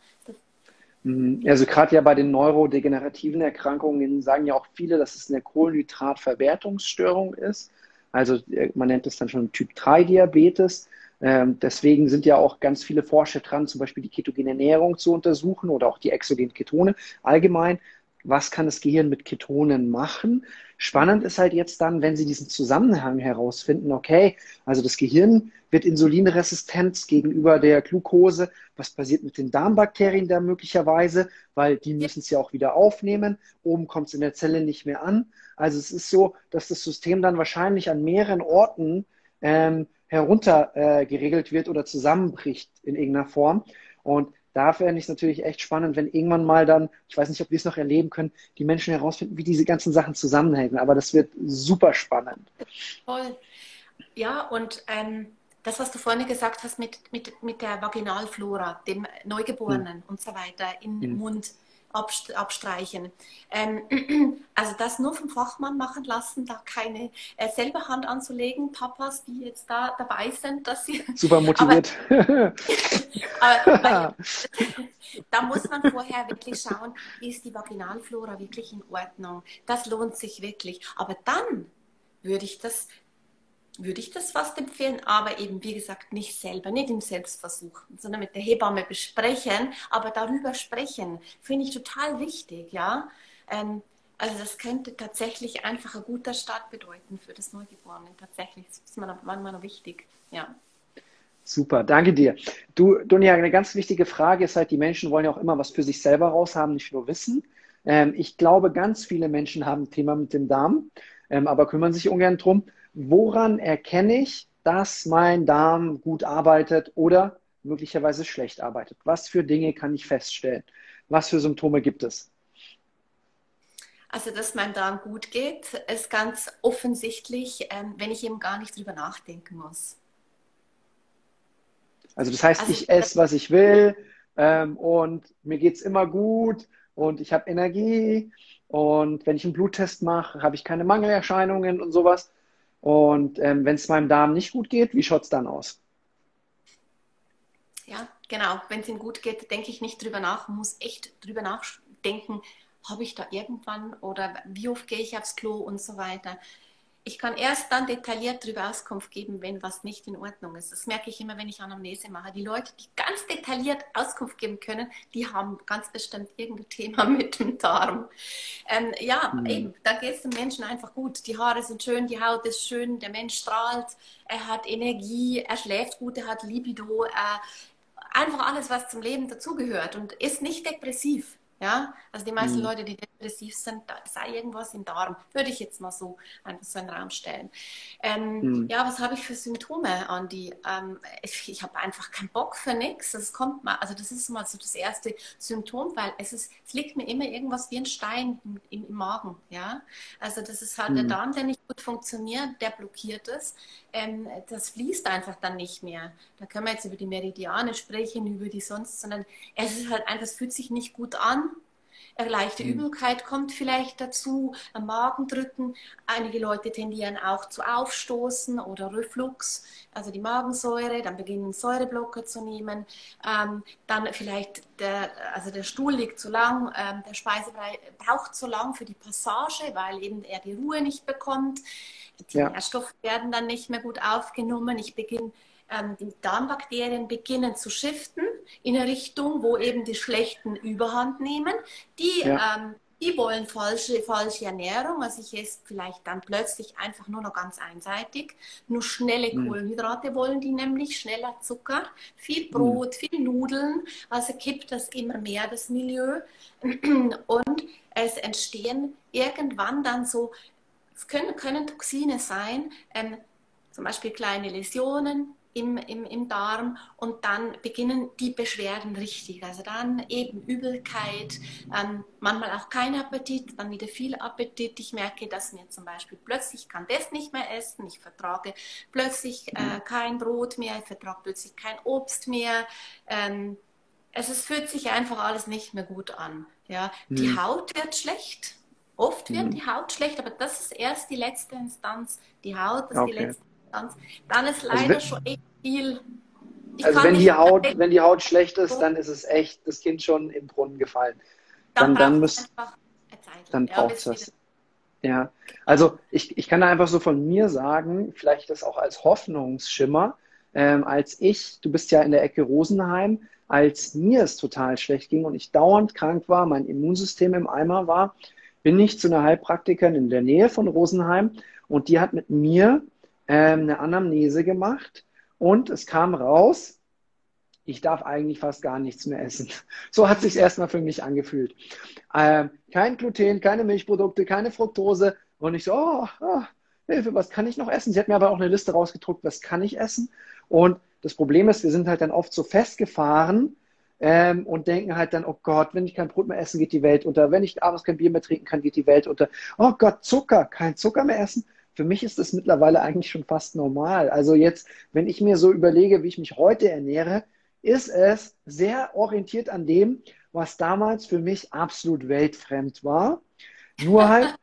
Mhm. Also gerade ja bei den neurodegenerativen Erkrankungen sagen ja auch viele, dass es eine Kohlenhydratverwertungsstörung ist. Also äh, man nennt es dann schon Typ 3 Diabetes. Ähm, deswegen sind ja auch ganz viele Forscher dran, zum Beispiel die ketogene Ernährung zu untersuchen oder auch die exogenen Ketone allgemein. Was kann das Gehirn mit Ketonen machen? Spannend ist halt jetzt dann, wenn Sie diesen Zusammenhang herausfinden, okay, also das Gehirn wird Insulinresistent gegenüber der Glucose. Was passiert mit den Darmbakterien da möglicherweise? Weil die müssen es ja auch wieder aufnehmen. Oben kommt es in der Zelle nicht mehr an. Also es ist so, dass das System dann wahrscheinlich an mehreren Orten ähm, herunter äh, geregelt wird oder zusammenbricht in irgendeiner Form. Und da fände ich es natürlich echt spannend, wenn irgendwann mal dann, ich weiß nicht, ob wir es noch erleben können, die Menschen herausfinden, wie diese ganzen Sachen zusammenhängen. Aber das wird super spannend. Voll. Ja, und ähm, das, was du vorhin gesagt hast mit, mit, mit der Vaginalflora, dem Neugeborenen hm. und so weiter im hm. Mund abstreichen. Ähm, [CLEARS THROAT] also das nur vom Fachmann machen lassen, da keine äh, selber Hand anzulegen. Papas, die jetzt da dabei sind, dass sie... [LAUGHS] Super motiviert. Aber, [LAUGHS] aber weil, [LAUGHS] da muss man vorher wirklich schauen, ist die Vaginalflora wirklich in Ordnung. Das lohnt sich wirklich. Aber dann würde ich das würde ich das fast empfehlen, aber eben wie gesagt nicht selber, nicht im Selbstversuch, sondern mit der Hebamme besprechen, aber darüber sprechen, finde ich total wichtig, ja. Ähm, Also das könnte tatsächlich einfach ein guter Start bedeuten für das Neugeborene. Tatsächlich, das ist manchmal noch wichtig. Ja. Super, danke dir. Du, Dunja, eine ganz wichtige Frage ist halt, die Menschen wollen ja auch immer was für sich selber raushaben, nicht nur Wissen. Ähm, ich glaube, ganz viele Menschen haben ein Thema mit dem Darm, ähm, aber kümmern sich ungern drum. Woran erkenne ich, dass mein Darm gut arbeitet oder möglicherweise schlecht arbeitet? Was für Dinge kann ich feststellen? Was für Symptome gibt es? Also, dass mein Darm gut geht, ist ganz offensichtlich, ähm, wenn ich eben gar nicht drüber nachdenken muss. Also das heißt, also, ich esse, was ich will ähm, und mir geht es immer gut und ich habe Energie und wenn ich einen Bluttest mache, habe ich keine Mangelerscheinungen und sowas. Und ähm, wenn es meinem Darm nicht gut geht, wie schaut es dann aus? Ja, genau. Wenn es ihm gut geht, denke ich nicht drüber nach, muss echt drüber nachdenken, habe ich da irgendwann oder wie oft gehe ich aufs Klo und so weiter ich kann erst dann detailliert darüber Auskunft geben, wenn was nicht in Ordnung ist. Das merke ich immer, wenn ich Anamnese mache. Die Leute, die ganz detailliert Auskunft geben können, die haben ganz bestimmt irgendein Thema [LAUGHS] mit dem Darm. Ähm, ja, mhm. eben, da geht es dem Menschen einfach gut. Die Haare sind schön, die Haut ist schön, der Mensch strahlt, er hat Energie, er schläft gut, er hat Libido, äh, einfach alles, was zum Leben dazugehört und ist nicht depressiv. Ja, also die meisten mhm. Leute, die depressiv sind, da sei irgendwas im Darm, würde ich jetzt mal so einfach so in den Raum stellen. Ähm, mhm. Ja, was habe ich für Symptome, Andi? Ähm, ich, ich habe einfach keinen Bock für nichts. Das kommt mal, also das ist mal so das erste Symptom, weil es ist, es liegt mir immer irgendwas wie ein Stein im, im, im Magen. Ja, also das ist halt mhm. der Darm, der nicht gut funktioniert, der blockiert es. Ähm, das fließt einfach dann nicht mehr. Da können wir jetzt über die Meridiane sprechen, über die sonst, sondern es ist halt einfach, es fühlt sich nicht gut an leichte mhm. Übelkeit kommt vielleicht dazu, ein Magendrücken. Einige Leute tendieren auch zu Aufstoßen oder Reflux, also die Magensäure, dann beginnen Säureblocker zu nehmen. Ähm, dann vielleicht der, also der Stuhl liegt zu lang, ähm, der Speisebrei braucht zu lang für die Passage, weil eben er die Ruhe nicht bekommt. Die ja. Nährstoffe werden dann nicht mehr gut aufgenommen. Ich beginne ähm, die Darmbakterien beginnen zu shiften in eine Richtung, wo eben die schlechten Überhand nehmen. Die, ja. ähm, die wollen falsche, falsche Ernährung, also ich esse vielleicht dann plötzlich einfach nur noch ganz einseitig. Nur schnelle mhm. Kohlenhydrate wollen die nämlich, schneller Zucker, viel mhm. Brot, mhm. viel Nudeln, also kippt das immer mehr, das Milieu. [CLEARS THROAT] Und es entstehen irgendwann dann so, es können, können Toxine sein, ähm, zum Beispiel kleine Läsionen, im, im, im Darm und dann beginnen die Beschwerden richtig. Also dann eben Übelkeit, ähm, manchmal auch kein Appetit, dann wieder viel Appetit. Ich merke, dass mir zum Beispiel plötzlich kann das nicht mehr essen, ich vertrage plötzlich äh, mhm. kein Brot mehr, ich vertrage plötzlich kein Obst mehr. Ähm, es, es fühlt sich einfach alles nicht mehr gut an. Ja? Mhm. Die Haut wird schlecht. Oft wird mhm. die Haut schlecht, aber das ist erst die letzte Instanz. Die Haut ist okay. die letzte Instanz. Dann ist also leider also, schon echt viel. Ich also wenn die, Haut, wenn die Haut schlecht ist, dann ist es echt das Kind schon im Brunnen gefallen. Dann, dann, dann, müsst, dann braucht es das. Ja, also ich, ich kann da einfach so von mir sagen, vielleicht das auch als Hoffnungsschimmer, ähm, als ich, du bist ja in der Ecke Rosenheim, als mir es total schlecht ging und ich dauernd krank war, mein Immunsystem im Eimer war, bin ich zu einer Heilpraktikerin in der Nähe von Rosenheim und die hat mit mir ähm, eine Anamnese gemacht und es kam raus, ich darf eigentlich fast gar nichts mehr essen. [LAUGHS] So hat sich erstmal für mich angefühlt. Ähm, kein Gluten, keine Milchprodukte, keine Fructose. Und ich so, oh, oh, Hilfe, was kann ich noch essen? Sie hat mir aber auch eine Liste rausgedruckt, was kann ich essen? Und das Problem ist, wir sind halt dann oft so festgefahren ähm, und denken halt dann, oh Gott, wenn ich kein Brot mehr essen, geht die Welt unter. Wenn ich abends kein Bier mehr trinken kann, geht die Welt unter. Oh Gott, Zucker, kein Zucker mehr essen für mich ist das mittlerweile eigentlich schon fast normal. Also jetzt, wenn ich mir so überlege, wie ich mich heute ernähre, ist es sehr orientiert an dem, was damals für mich absolut weltfremd war. Nur [LAUGHS] halt,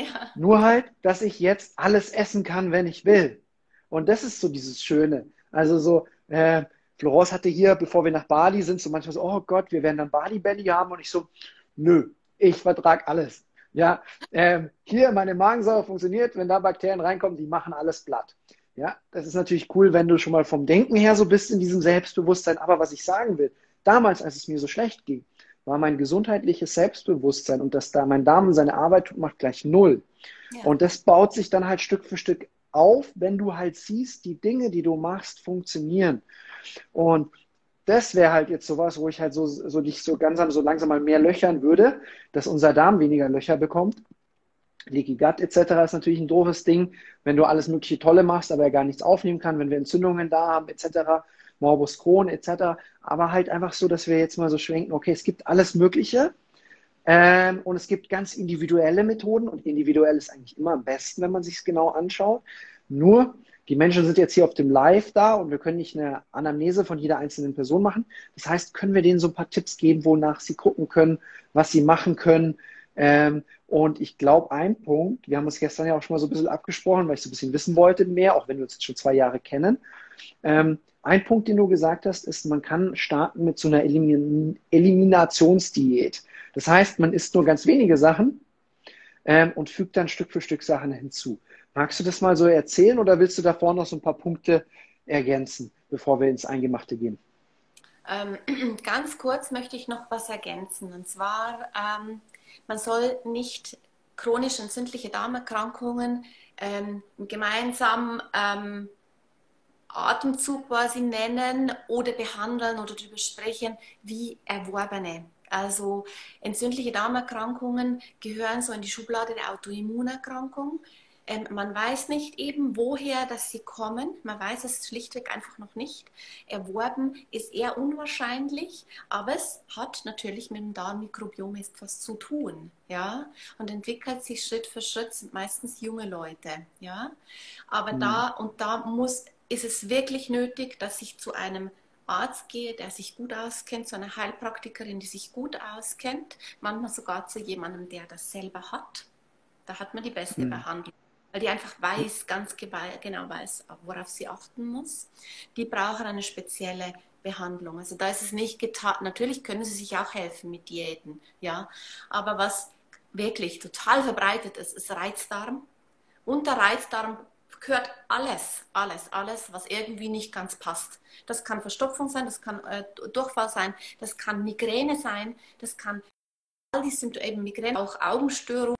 ja. nur halt, dass ich jetzt alles essen kann, wenn ich will. Und das ist so dieses Schöne. Also so, äh, Florence hatte hier, bevor wir nach Bali sind, so manchmal so, oh Gott, wir werden dann Bali Belly haben. Und ich so, nö, ich vertrag alles. Ja, ähm, hier meine Magensäure funktioniert, wenn da Bakterien reinkommen, die machen alles platt. Ja, das ist natürlich cool, wenn du schon mal vom Denken her so bist in diesem Selbstbewusstsein. Aber was ich sagen will, damals, als es mir so schlecht ging, war mein gesundheitliches Selbstbewusstsein und dass da mein Darm seine Arbeit tut, macht gleich null. Ja. Und das baut sich dann halt Stück für Stück auf, wenn du halt siehst, die Dinge, die du machst, funktionieren. Und das wäre halt jetzt sowas, wo ich halt so, so dich so ganz so langsam mal mehr löchern würde, dass unser Darm weniger Löcher bekommt. Leaky Gut etc. ist natürlich ein doofes Ding, wenn du alles mögliche Tolle machst, aber er gar nichts aufnehmen kann, wenn wir Entzündungen da haben etc. Morbus Crohn etc. Aber halt einfach so, dass wir jetzt mal so schwenken, okay, es gibt alles Mögliche ähm, und es gibt ganz individuelle Methoden und individuell ist eigentlich immer am besten, wenn man sich es genau anschaut. Nur, die Menschen sind jetzt hier auf dem Live da und wir können nicht eine Anamnese von jeder einzelnen Person machen. Das heißt, können wir denen so ein paar Tipps geben, wonach sie gucken können, was sie machen können. Ähm, und ich glaube, ein Punkt, wir haben uns gestern ja auch schon mal so ein bisschen abgesprochen, weil ich so ein bisschen wissen wollte mehr, auch wenn wir uns jetzt schon zwei Jahre kennen. Ähm, ein Punkt, den du gesagt hast, ist, man kann starten mit so einer Elimin Eliminationsdiät. Das heißt, man isst nur ganz wenige Sachen ähm, und fügt dann Stück für Stück Sachen hinzu. Magst du das mal so erzählen oder willst du davor noch so ein paar Punkte ergänzen, bevor wir ins Eingemachte gehen? Ähm, [CLEARS THROAT] ganz kurz möchte ich noch was ergänzen. Und zwar, ähm, man soll nicht chronisch entzündliche Darmerkrankungen ähm, gemeinsam ähm, Atemzug quasi nennen oder behandeln oder darüber sprechen wie erworbene. Also entzündliche Darmerkrankungen gehören so in die Schublade der Autoimmunerkrankung. Ähm, man weiß nicht eben, woher dass sie kommen. Man weiß es schlichtweg einfach noch nicht. Erworben ist eher unwahrscheinlich, aber es hat natürlich mit dem Darmmikrobiom etwas zu tun. Ja? Und entwickelt sich Schritt für Schritt, sind meistens junge Leute. Ja? Aber mhm. da und da muss ist es wirklich nötig, dass ich zu einem Arzt gehe, der sich gut auskennt, zu einer Heilpraktikerin, die sich gut auskennt, manchmal sogar zu jemandem, der das selber hat. Da hat man die beste mhm. Behandlung, weil die einfach weiß, ganz genau weiß, worauf sie achten muss. Die brauchen eine spezielle Behandlung. Also da ist es nicht getan. Natürlich können sie sich auch helfen mit Diäten, ja. Aber was wirklich total verbreitet ist, ist Reizdarm. Unter Reizdarm gehört alles, alles, alles, was irgendwie nicht ganz passt. Das kann Verstopfung sein, das kann äh, Durchfall sein, das kann Migräne sein, das kann all die Symptome, eben Migräne, auch Augenstörungen.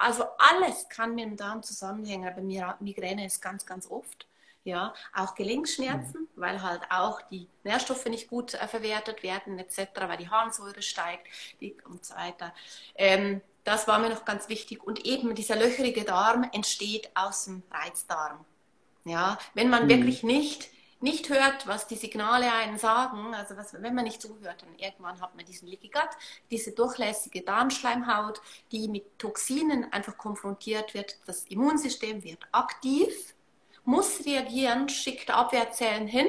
Also alles kann mit dem Darm zusammenhängen, aber Migräne ist ganz, ganz oft. Ja, auch Gelenkschmerzen, mhm. weil halt auch die Nährstoffe nicht gut äh, verwertet werden, etc., weil die Harnsäure steigt die, und so weiter. Ähm, das war mir noch ganz wichtig. Und eben dieser löcherige Darm entsteht aus dem Reizdarm. Ja, wenn man mhm. wirklich nicht, nicht hört, was die Signale einen sagen, also was, wenn man nicht zuhört, dann irgendwann hat man diesen Leaky Gut, diese durchlässige Darmschleimhaut, die mit Toxinen einfach konfrontiert wird. Das Immunsystem wird aktiv, muss reagieren, schickt Abwehrzellen hin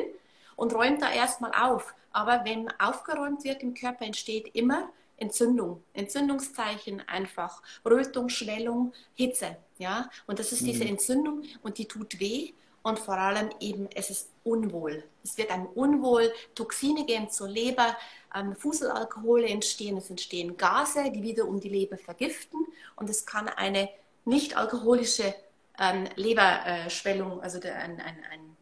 und räumt da erstmal auf. Aber wenn aufgeräumt wird im Körper, entsteht immer Entzündung, Entzündungszeichen einfach, Rötung, Schwellung, Hitze, ja. Und das ist diese mhm. Entzündung und die tut weh und vor allem eben es ist unwohl. Es wird ein Unwohl, Toxine gehen zur Leber, ähm, Fuselalkohole entstehen, es entstehen Gase, die wiederum die Leber vergiften und es kann eine nicht alkoholische ähm, Leberschwellung, also der, ein, ein, ein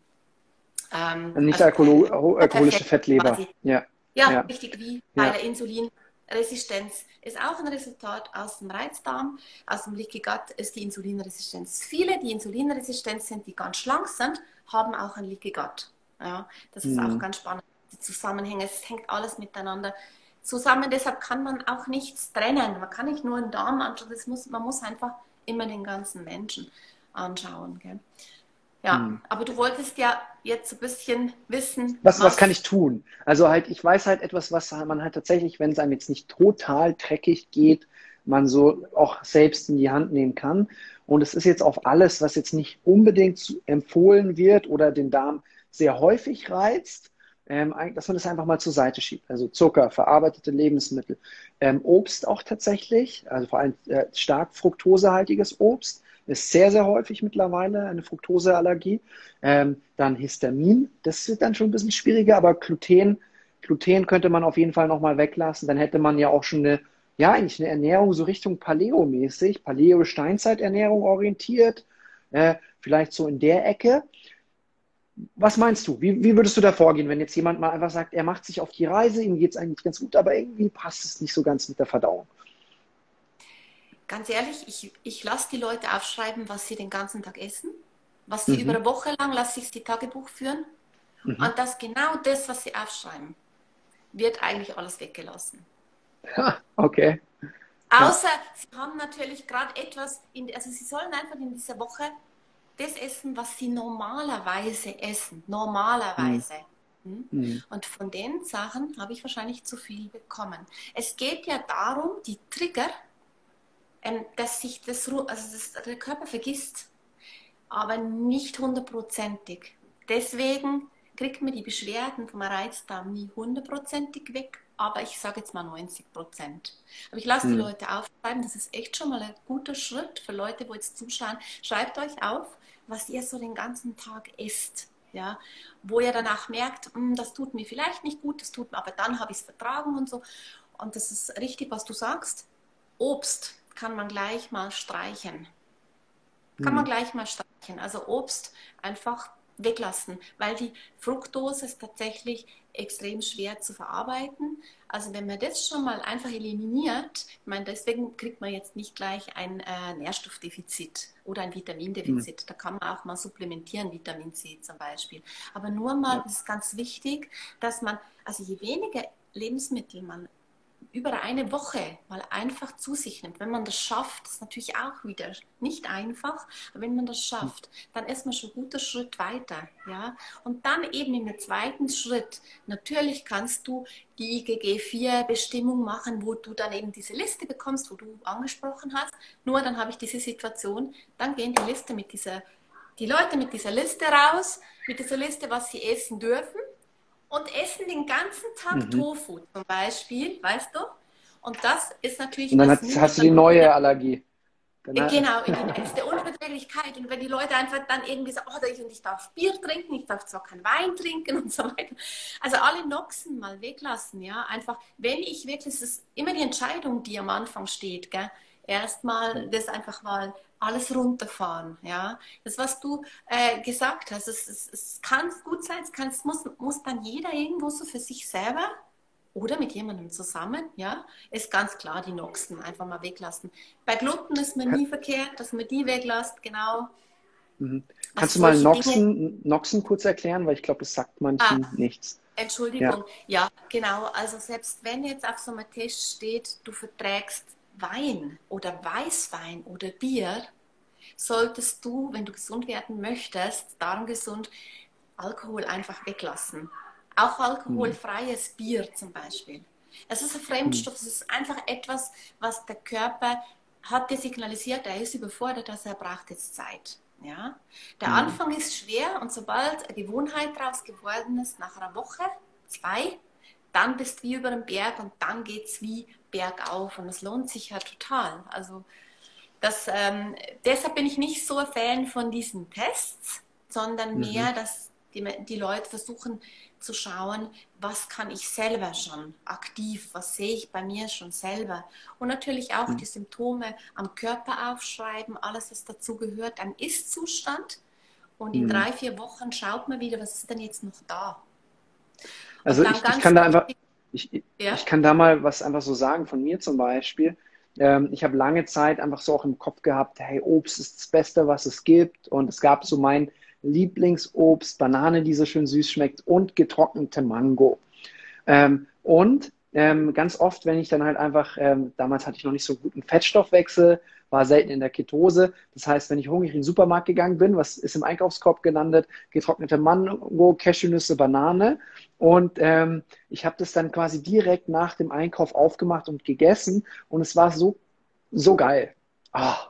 ähm, nicht also, alkoholische Fettleber. Ja. Ja, ja, richtig wie bei ja. der Insulin. Resistenz ist auch ein Resultat aus dem Reizdarm, aus dem Leaky Gut ist die Insulinresistenz. Viele, die insulinresistent sind, die ganz schlank sind, haben auch ein Leaky Gut. Ja, das ist mhm. auch ganz spannend. Die Zusammenhänge, es hängt alles miteinander zusammen. Deshalb kann man auch nichts trennen. Man kann nicht nur einen Darm anschauen, muss, man muss einfach immer den ganzen Menschen anschauen. Gell? Ja, hm. aber du wolltest ja jetzt ein bisschen wissen. Was, was, was kann ich tun? Also halt, ich weiß halt etwas, was man halt tatsächlich, wenn es einem jetzt nicht total dreckig geht, man so auch selbst in die Hand nehmen kann. Und es ist jetzt auf alles, was jetzt nicht unbedingt empfohlen wird oder den Darm sehr häufig reizt, ähm, dass man das einfach mal zur Seite schiebt. Also Zucker, verarbeitete Lebensmittel, ähm, Obst auch tatsächlich, also vor allem äh, stark fruktosehaltiges Obst ist sehr, sehr häufig mittlerweile eine Fructoseallergie. Ähm, dann Histamin, das wird dann schon ein bisschen schwieriger, aber Gluten, Gluten könnte man auf jeden Fall nochmal weglassen. Dann hätte man ja auch schon eine, ja, eigentlich eine Ernährung so Richtung Paleo-mäßig, Paleo-Steinzeiternährung orientiert, äh, vielleicht so in der Ecke. was meinst du? Wie, wie würdest du da vorgehen, wenn jetzt jemand mal einfach sagt, er macht sich auf die Reise, ihm geht es eigentlich ganz gut, aber irgendwie passt es nicht so ganz mit der Verdauung? Ganz ehrlich, ich, ich lasse die Leute aufschreiben, was sie den ganzen Tag essen, was sie mhm. über eine Woche lang, lasse ich sie Tagebuch führen. Mhm. Und das genau das, was sie aufschreiben, wird eigentlich alles weggelassen. Okay. Außer ja. sie haben natürlich gerade etwas, in, also sie sollen einfach in dieser Woche das essen, was sie normalerweise essen. Normalerweise. Mhm. Mhm. Und von den Sachen habe ich wahrscheinlich zu viel bekommen. Es geht ja darum, die Trigger, ähm, dass sich das, also das, der Körper vergisst, aber nicht hundertprozentig. Deswegen kriegt man die Beschwerden vom Reizdarm nie hundertprozentig weg, aber ich sage jetzt mal 90 Prozent. Aber ich lasse mhm. die Leute aufschreiben, das ist echt schon mal ein guter Schritt für Leute, wo jetzt zuschauen. Schreibt euch auf, was ihr so den ganzen Tag isst. Ja, wo ihr danach merkt, hm, das tut mir vielleicht nicht gut, das tut mir, aber dann habe ich es vertragen und so. Und das ist richtig, was du sagst. Obst kann man gleich mal streichen. Kann man mhm. gleich mal streichen. Also Obst einfach weglassen, weil die Fructose ist tatsächlich extrem schwer zu verarbeiten. Also wenn man das schon mal einfach eliminiert, ich meine, deswegen kriegt man jetzt nicht gleich ein äh, Nährstoffdefizit oder ein Vitamindefizit. Mhm. Da kann man auch mal supplementieren, Vitamin C zum Beispiel. Aber nur mal, ja. ist ganz wichtig, dass man, also je weniger Lebensmittel man über eine Woche mal einfach zu sich nimmt, wenn man das schafft, ist natürlich auch wieder nicht einfach, aber wenn man das schafft, dann ist man schon ein guter Schritt weiter, ja. Und dann eben im zweiten Schritt, natürlich kannst du die IgG4-Bestimmung machen, wo du dann eben diese Liste bekommst, wo du angesprochen hast. Nur dann habe ich diese Situation, dann gehen die Liste mit dieser, die Leute mit dieser Liste raus, mit dieser Liste, was sie essen dürfen und essen den ganzen Tag mhm. Tofu zum Beispiel, weißt du? Und das ist natürlich. Und dann hast, hast du die neue Allergie. Dann genau, in der [LAUGHS] Unverträglichkeit. Und wenn die Leute einfach dann irgendwie sagen, oh, ich, ich darf Bier trinken, ich darf zwar kein Wein trinken und so weiter. Also alle Noxen mal weglassen, ja. Einfach, wenn ich wirklich, es ist immer die Entscheidung, die am Anfang steht, gell erstmal das einfach mal alles runterfahren. Ja? Das, was du äh, gesagt hast, es, es, es kann gut sein, es, kann, es muss, muss dann jeder irgendwo so für sich selber oder mit jemandem zusammen, ja, ist ganz klar, die Noxen einfach mal weglassen. Bei Gluten ist man nie verkehrt, dass man die weglässt, genau. Mhm. Kannst also du mal Noxen, Noxen kurz erklären, weil ich glaube, es sagt manchen ah, nichts. Entschuldigung, ja. ja, genau. Also selbst wenn jetzt auf so einem Test steht, du verträgst Wein oder Weißwein oder Bier, solltest du, wenn du gesund werden möchtest, darmgesund, Alkohol einfach weglassen. Auch alkoholfreies mhm. Bier zum Beispiel. Es ist ein Fremdstoff, es ist einfach etwas, was der Körper hat dir signalisiert, er ist überfordert, dass also er braucht jetzt Zeit. Ja? Der mhm. Anfang ist schwer und sobald eine Gewohnheit daraus geworden ist, nach einer Woche, zwei, dann bist du wie über dem Berg und dann geht es wie bergauf und es lohnt sich ja total. Also das, ähm, deshalb bin ich nicht so ein Fan von diesen Tests, sondern mhm. mehr, dass die, die Leute versuchen zu schauen, was kann ich selber schon aktiv, was sehe ich bei mir schon selber. Und natürlich auch mhm. die Symptome am Körper aufschreiben, alles, was dazu gehört, ein Ist-Zustand. Und in mhm. drei, vier Wochen schaut man wieder, was ist denn jetzt noch da. Also ich, ich, kann da einfach, ich, ja? ich kann da mal was einfach so sagen von mir zum Beispiel. Ähm, ich habe lange Zeit einfach so auch im Kopf gehabt, hey, Obst ist das Beste, was es gibt. Und es gab so mein Lieblingsobst, Banane, die so schön süß schmeckt und getrocknete Mango. Ähm, und ähm, ganz oft, wenn ich dann halt einfach, ähm, damals hatte ich noch nicht so guten Fettstoffwechsel, war selten in der Ketose. Das heißt, wenn ich hungrig in den Supermarkt gegangen bin, was ist im Einkaufskorb gelandet? Getrocknete Mango, Cashewnüsse, Banane. Und ähm, ich habe das dann quasi direkt nach dem Einkauf aufgemacht und gegessen. Und es war so, so geil. Oh.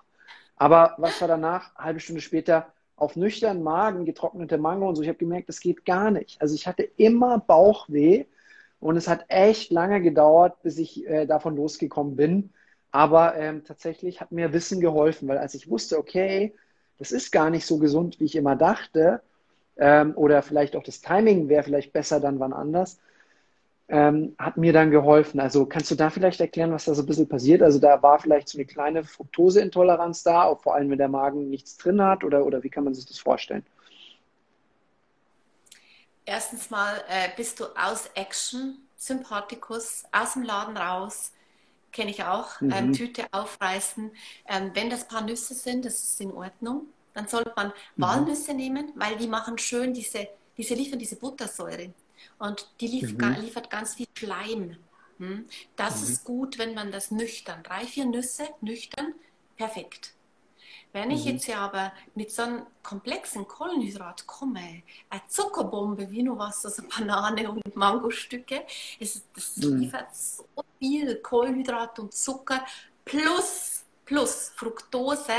Aber was war danach? Eine halbe Stunde später auf nüchternen Magen getrocknete Mango und so. Ich habe gemerkt, das geht gar nicht. Also ich hatte immer Bauchweh und es hat echt lange gedauert, bis ich äh, davon losgekommen bin. Aber ähm, tatsächlich hat mir Wissen geholfen, weil als ich wusste, okay, das ist gar nicht so gesund, wie ich immer dachte, ähm, oder vielleicht auch das Timing wäre vielleicht besser dann wann anders, ähm, hat mir dann geholfen. Also kannst du da vielleicht erklären, was da so ein bisschen passiert? Also da war vielleicht so eine kleine Fructoseintoleranz da, auch vor allem wenn der Magen nichts drin hat, oder, oder wie kann man sich das vorstellen? erstens mal äh, bist du aus Action, Sympathikus, aus dem Laden raus, kenne ich auch, mhm. ähm, Tüte aufreißen. Ähm, wenn das paar Nüsse sind, das ist in Ordnung. Dann sollte man mhm. Walnüsse nehmen, weil die machen schön diese, diese liefern diese Buttersäure. Und die lief, mhm. liefert ganz viel Schleim. Hm? Das mhm. ist gut, wenn man das nüchtern, drei, vier Nüsse nüchtern, perfekt. Wenn ich mhm. jetzt aber mit so einem komplexen Kohlenhydrat komme, eine Zuckerbombe wie nur was, also Banane und Mangostücke, es, das mhm. liefert so viel Kohlenhydrat und Zucker plus, plus Fructose,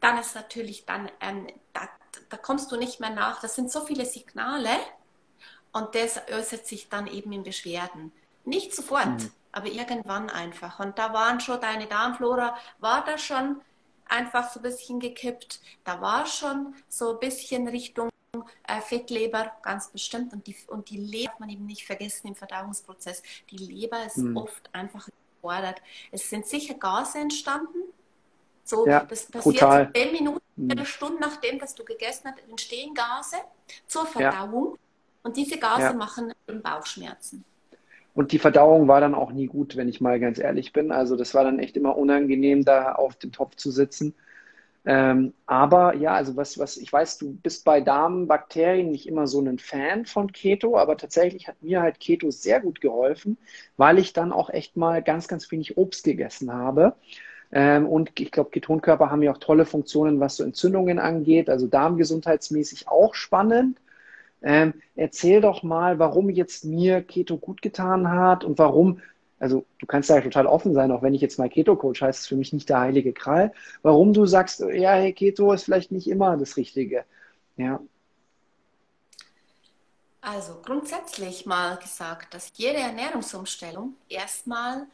dann ist natürlich dann, ähm, da, da kommst du nicht mehr nach. Das sind so viele Signale und das äußert sich dann eben in Beschwerden. Nicht sofort, mhm. aber irgendwann einfach. Und da waren schon deine Darmflora, war da schon einfach so ein bisschen gekippt. Da war schon so ein bisschen Richtung äh, Fettleber, ganz bestimmt. Und die, und die Leber darf man eben nicht vergessen im Verdauungsprozess. Die Leber ist mhm. oft einfach gefordert. Es sind sicher Gase entstanden. So, ja, das passiert brutal. zehn Minuten, mhm. eine Stunde nachdem, dass du gegessen hast, entstehen Gase zur Verdauung. Ja. Und diese Gase ja. machen Bauchschmerzen. Und die Verdauung war dann auch nie gut, wenn ich mal ganz ehrlich bin. Also das war dann echt immer unangenehm, da auf dem Topf zu sitzen. Ähm, aber ja, also was, was, ich weiß, du bist bei Darmbakterien nicht immer so ein Fan von Keto, aber tatsächlich hat mir halt Keto sehr gut geholfen, weil ich dann auch echt mal ganz, ganz wenig Obst gegessen habe. Ähm, und ich glaube, Ketonkörper haben ja auch tolle Funktionen, was so Entzündungen angeht, also darmgesundheitsmäßig auch spannend. Ähm, erzähl doch mal, warum jetzt mir Keto gut getan hat und warum, also du kannst da total offen sein, auch wenn ich jetzt mal Keto-Coach heißt es für mich nicht der heilige Kral, warum du sagst, ja, hey, Keto ist vielleicht nicht immer das Richtige. Ja. Also grundsätzlich mal gesagt, dass jede Ernährungsumstellung erstmal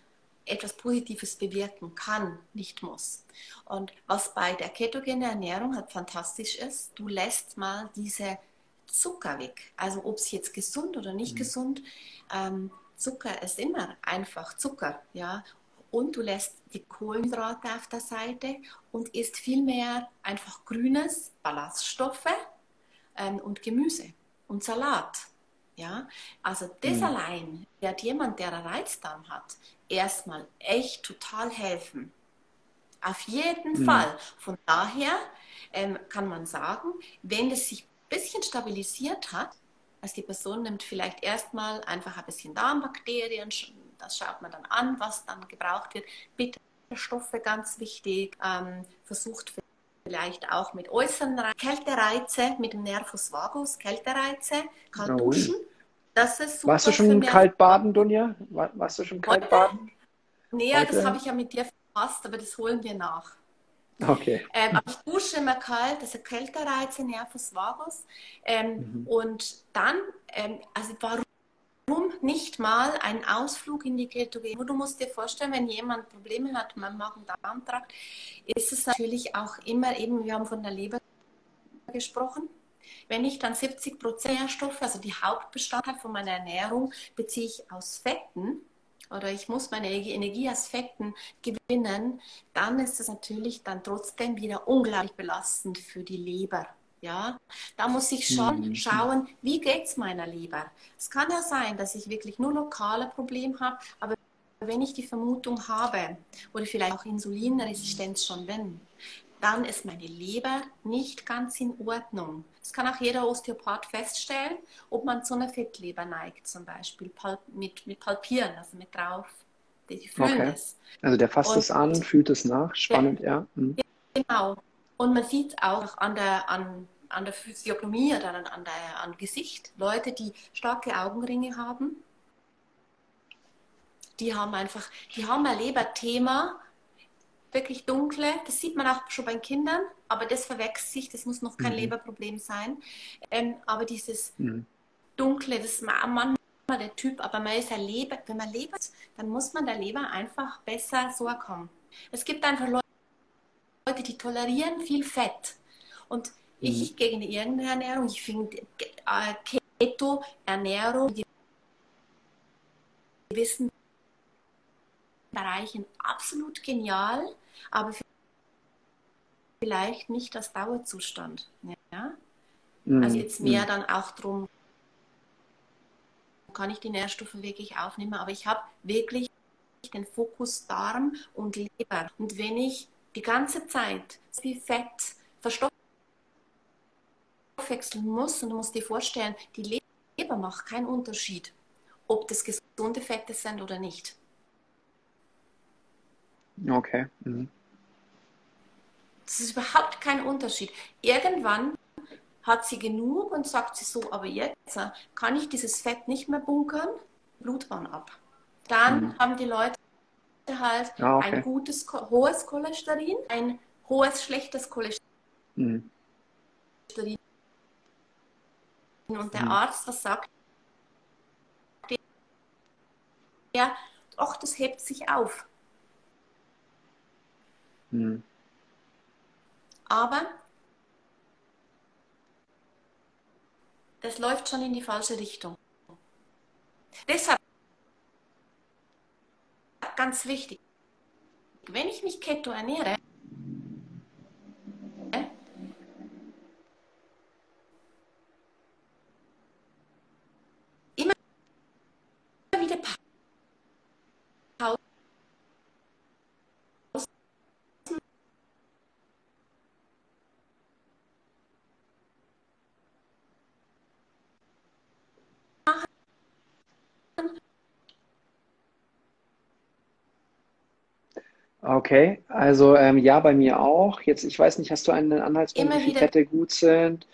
etwas Positives bewirken kann, nicht muss. Und was bei der ketogenen Ernährung halt fantastisch ist, du lässt mal diese Zucker weg. Also ob es jetzt gesund oder nicht mhm. gesund, ähm, Zucker ist immer einfach Zucker, ja. Und du lässt die Kohlenhydrate auf der Seite und isst viel mehr einfach grünes, Ballaststoffe ähm, und Gemüse und Salat. Ja, also das mhm. allein wird jemand, der einen Reizdarm hat, erstmal echt total helfen. Auf jeden mhm. Fall. Von daher ähm, kann man sagen, wenn es sich bisschen stabilisiert hat, also die Person nimmt vielleicht erstmal einfach ein bisschen Darmbakterien, das schaut man dann an, was dann gebraucht wird. Bitterstoffe ganz wichtig, ähm, versucht vielleicht auch mit äußeren Re Kältereize, mit dem Nervus vagus, Kältereize, kalt duschen. Das ist super Warst du schon kalt baden, Dunja? Warst du schon kalt baden? Nee, Heute? das habe ich ja mit dir verpasst, aber das holen wir nach. Okay. Ähm, aber ich dusche immer kalt, also Kältereize, Nervus vagus. Ähm, mhm. Und dann, ähm, also warum nicht mal ein Ausflug in die Ketogene? Du musst dir vorstellen, wenn jemand Probleme hat mit dem Magen-Darm-Trakt, ist es natürlich auch immer eben, wir haben von der Leber gesprochen, wenn ich dann 70 Prozent Nährstoffe, also die Hauptbestandteil von meiner Ernährung, beziehe ich aus Fetten, oder ich muss meine Energieaspekten gewinnen, dann ist es natürlich dann trotzdem wieder unglaublich belastend für die Leber. Ja, da muss ich schon mhm. schauen, wie geht es meiner Leber. Es kann ja sein, dass ich wirklich nur lokale Probleme habe, aber wenn ich die Vermutung habe oder vielleicht auch Insulinresistenz schon bin, dann ist meine Leber nicht ganz in Ordnung. Das kann auch jeder Osteopath feststellen, ob man zu einer Fettleber neigt, zum Beispiel mit, mit Palpieren, also mit drauf. Die fühlen okay. es. Also der fasst es an, fühlt es nach, spannend, ja. Mhm. Genau. Und man sieht auch an der, an, an der Physiognomie oder an, an der an Gesicht, Leute, die starke Augenringe haben, die haben einfach, die haben ein Leberthema, wirklich dunkle. Das sieht man auch schon bei Kindern, aber das verwechselt sich, das muss noch kein mhm. Leberproblem sein. Ähm, aber dieses mhm. dunkle, das ist manchmal der Typ, aber man ist ja Leber, wenn man lebt, dann muss man der Leber einfach besser so kommen. Es gibt einfach Leute, die tolerieren viel Fett. Und mhm. ich gegen irgendeine Ernährung, ich finde äh, Keto-Ernährung, die gewissen Bereichen absolut genial aber vielleicht nicht als Dauerzustand. Ja? Mhm. Also jetzt mehr mhm. dann auch darum, kann ich die Nährstoffe wirklich aufnehmen. Aber ich habe wirklich den Fokus Darm und Leber. Und wenn ich die ganze Zeit wie Fett verstoffwechseln muss, und du musst dir vorstellen, die Leber macht keinen Unterschied, ob das gesunde Fette sind oder nicht. Okay. Mhm. Das ist überhaupt kein Unterschied. Irgendwann hat sie genug und sagt sie so, aber jetzt kann ich dieses Fett nicht mehr bunkern, Blutbahn ab. Dann mhm. haben die Leute halt ah, okay. ein gutes, hohes Cholesterin, ein hohes, schlechtes Cholesterin. Mhm. Und der mhm. Arzt, was sagt der? Ach, das hebt sich auf. Mhm. Aber das läuft schon in die falsche Richtung. Deshalb ganz wichtig, wenn ich mich Keto ernähre, immer wieder Pause Okay, also ähm, ja, bei mir auch. Jetzt, ich weiß nicht, hast du einen Anhaltspunkt, Immer wie viele wieder. Fette gut sind?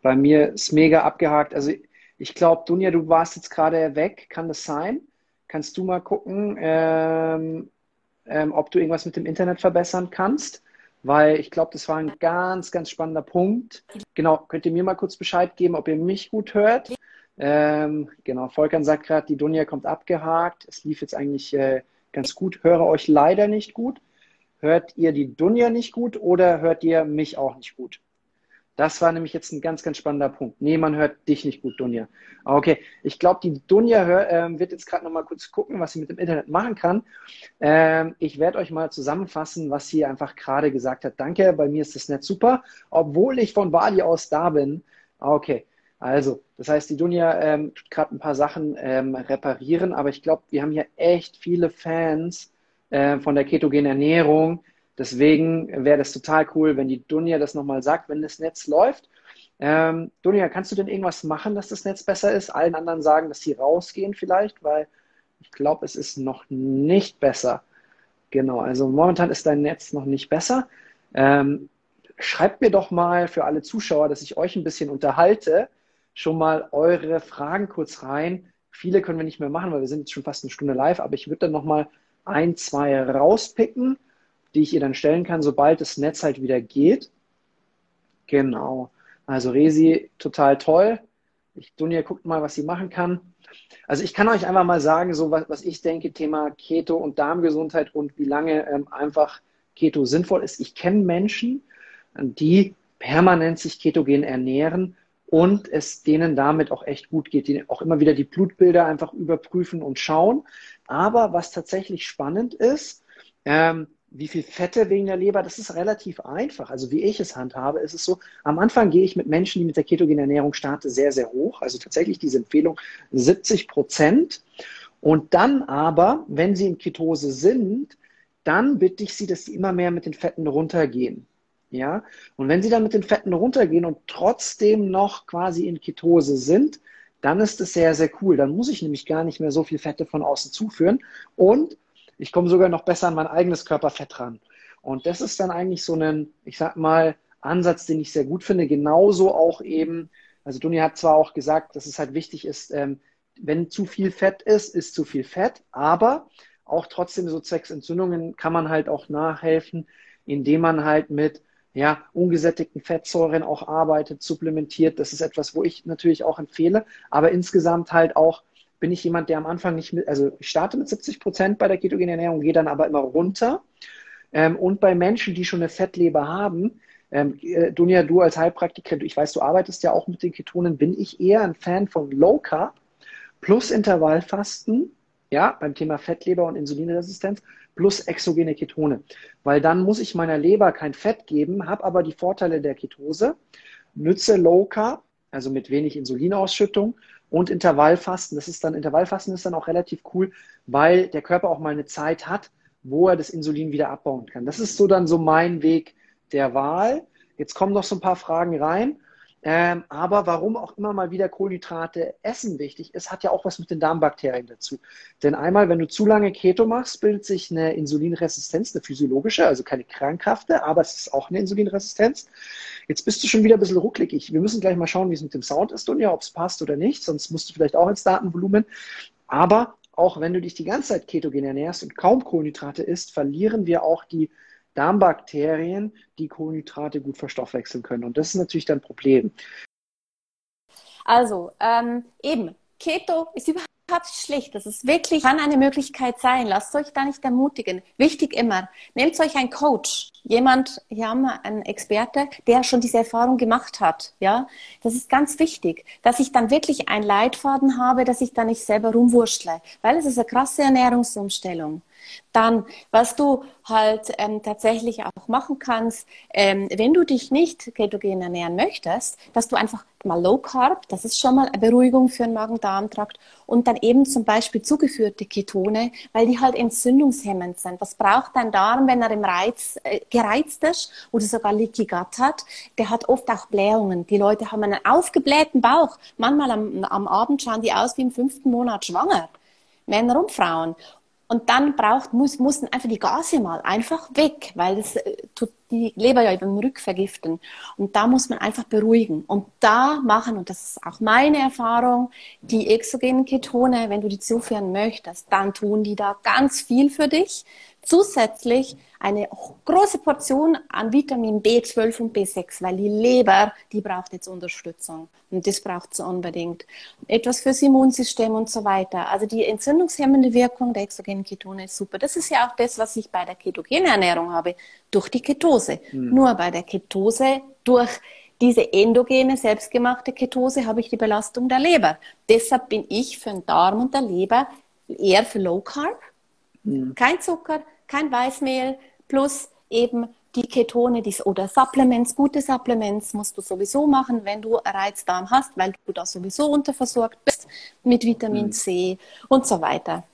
Bei mir ist mega abgehakt. Also ich glaube, Dunja, du warst jetzt gerade weg. Kann das sein? Kannst du mal gucken, ähm, ähm, ob du irgendwas mit dem Internet verbessern kannst? Weil ich glaube, das war ein ganz, ganz spannender Punkt. Genau, könnt ihr mir mal kurz Bescheid geben, ob ihr mich gut hört? Ähm, genau, Volkan sagt gerade, die Dunja kommt abgehakt. Es lief jetzt eigentlich äh, ganz gut. Höre euch leider nicht gut. Hört ihr die Dunja nicht gut oder hört ihr mich auch nicht gut? Das war nämlich jetzt ein ganz, ganz spannender Punkt. Nee, man hört dich nicht gut, Dunja. Okay, ich glaube, die Dunja hör, äh, wird jetzt gerade noch mal kurz gucken, was sie mit dem Internet machen kann. Ähm, ich werde euch mal zusammenfassen, was sie einfach gerade gesagt hat. Danke, bei mir ist das Netz super, obwohl ich von Bali aus da bin. Okay, also, das heißt, die Dunja ähm, tut gerade ein paar Sachen ähm, reparieren, aber ich glaube, wir haben hier echt viele Fans äh, von der ketogenen Ernährung. Deswegen wäre das total cool, wenn die Dunja das nochmal sagt, wenn das Netz läuft. Ähm, Dunja, kannst du denn irgendwas machen, dass das Netz besser ist? Allen anderen sagen, dass sie rausgehen vielleicht, weil ich glaube, es ist noch nicht besser. Genau, also momentan ist dein Netz noch nicht besser. Ähm, schreibt mir doch mal für alle Zuschauer, dass ich euch ein bisschen unterhalte schon mal eure Fragen kurz rein. Viele können wir nicht mehr machen, weil wir sind jetzt schon fast eine Stunde live, aber ich würde dann noch mal ein, zwei rauspicken, die ich ihr dann stellen kann, sobald das Netz halt wieder geht. Genau. Also Resi, total toll. Ich, Dunja guckt mal, was sie machen kann. Also ich kann euch einfach mal sagen, so was, was ich denke, Thema Keto und Darmgesundheit und wie lange ähm, einfach Keto sinnvoll ist. Ich kenne Menschen, die permanent sich ketogen ernähren und es denen damit auch echt gut geht, die auch immer wieder die Blutbilder einfach überprüfen und schauen. Aber was tatsächlich spannend ist, ähm, wie viel Fette wegen der Leber, das ist relativ einfach. Also wie ich es handhabe, ist es so, am Anfang gehe ich mit Menschen, die mit der ketogenen Ernährung starten, sehr, sehr hoch. Also tatsächlich diese Empfehlung 70 Prozent. Und dann aber, wenn sie in Ketose sind, dann bitte ich sie, dass sie immer mehr mit den Fetten runtergehen. Ja, und wenn sie dann mit den Fetten runtergehen und trotzdem noch quasi in Ketose sind, dann ist es sehr, sehr cool. Dann muss ich nämlich gar nicht mehr so viel Fette von außen zuführen und ich komme sogar noch besser an mein eigenes Körperfett ran. Und das ist dann eigentlich so ein, ich sag mal, Ansatz, den ich sehr gut finde. Genauso auch eben, also Duni hat zwar auch gesagt, dass es halt wichtig ist, ähm, wenn zu viel Fett ist, ist zu viel Fett, aber auch trotzdem so zwecks Entzündungen kann man halt auch nachhelfen, indem man halt mit ja, ungesättigten Fettsäuren auch arbeitet, supplementiert. Das ist etwas, wo ich natürlich auch empfehle. Aber insgesamt halt auch bin ich jemand, der am Anfang nicht mit, also ich starte mit 70 Prozent bei der ketogenen Ernährung, gehe dann aber immer runter. Ähm, und bei Menschen, die schon eine Fettleber haben, ähm, äh, Dunja, du als Heilpraktiker, ich weiß, du arbeitest ja auch mit den Ketonen, bin ich eher ein Fan von Low Carb plus Intervallfasten, ja, beim Thema Fettleber und Insulinresistenz plus exogene Ketone. Weil dann muss ich meiner Leber kein Fett geben, habe aber die Vorteile der Ketose, nütze Low Carb, also mit wenig Insulinausschüttung und Intervallfasten. Das ist dann, Intervallfasten ist dann auch relativ cool, weil der Körper auch mal eine Zeit hat, wo er das Insulin wieder abbauen kann. Das ist so dann so mein Weg der Wahl. Jetzt kommen noch so ein paar Fragen rein. Ähm, aber warum auch immer mal wieder Kohlenhydrate essen wichtig ist, hat ja auch was mit den Darmbakterien dazu. Denn einmal, wenn du zu lange Keto machst, bildet sich eine Insulinresistenz, eine physiologische, also keine krankhafte, aber es ist auch eine Insulinresistenz. Jetzt bist du schon wieder ein bisschen rucklig. Wir müssen gleich mal schauen, wie es mit dem Sound ist, Dunja, ob es passt oder nicht, sonst musst du vielleicht auch ins Datenvolumen. Aber auch wenn du dich die ganze Zeit ketogen ernährst und kaum Kohlenhydrate isst, verlieren wir auch die Darmbakterien, die Kohlenhydrate gut verstoffwechseln können. Und das ist natürlich dann ein Problem. Also, ähm, eben, Keto ist überhaupt schlecht. Das ist wirklich, kann eine Möglichkeit sein. Lasst euch da nicht ermutigen. Wichtig immer, nehmt euch einen Coach. Jemand, hier haben wir einen Experte, der schon diese Erfahrung gemacht hat. Ja, das ist ganz wichtig, dass ich dann wirklich einen Leitfaden habe, dass ich da nicht selber rumwurschtle. Weil es ist eine krasse Ernährungsumstellung. Dann, was du halt ähm, tatsächlich auch machen kannst, ähm, wenn du dich nicht ketogen ernähren möchtest, dass du einfach mal Low Carb, das ist schon mal eine Beruhigung für den Magen-Darm-Trakt und dann eben zum Beispiel zugeführte Ketone, weil die halt entzündungshemmend sind. Was braucht dein Darm, wenn er im Reiz, äh, gereizt ist oder sogar Leaky Gut hat? Der hat oft auch Blähungen. Die Leute haben einen aufgeblähten Bauch. Manchmal am, am Abend schauen die aus wie im fünften Monat schwanger. Männer und Frauen. Und dann braucht, muss, mussten einfach die Gase mal einfach weg, weil das äh, tut die Leber ja über den Rück vergiften. Und da muss man einfach beruhigen. Und da machen, und das ist auch meine Erfahrung, die exogenen Ketone, wenn du die zuführen möchtest, dann tun die da ganz viel für dich zusätzlich eine große Portion an Vitamin B12 und B6, weil die Leber, die braucht jetzt Unterstützung und das braucht sie unbedingt. Etwas fürs Immunsystem und so weiter. Also die entzündungshemmende Wirkung der exogenen Ketone ist super. Das ist ja auch das, was ich bei der ketogenen Ernährung habe, durch die Ketose. Mhm. Nur bei der Ketose durch diese endogene, selbstgemachte Ketose habe ich die Belastung der Leber. Deshalb bin ich für den Darm und der Leber eher für Low Carb. Mhm. Kein Zucker, kein Weißmehl, plus eben die Ketone die, oder Supplements, gute Supplements musst du sowieso machen, wenn du Reizdarm hast, weil du da sowieso unterversorgt bist mit Vitamin mhm. C und so weiter.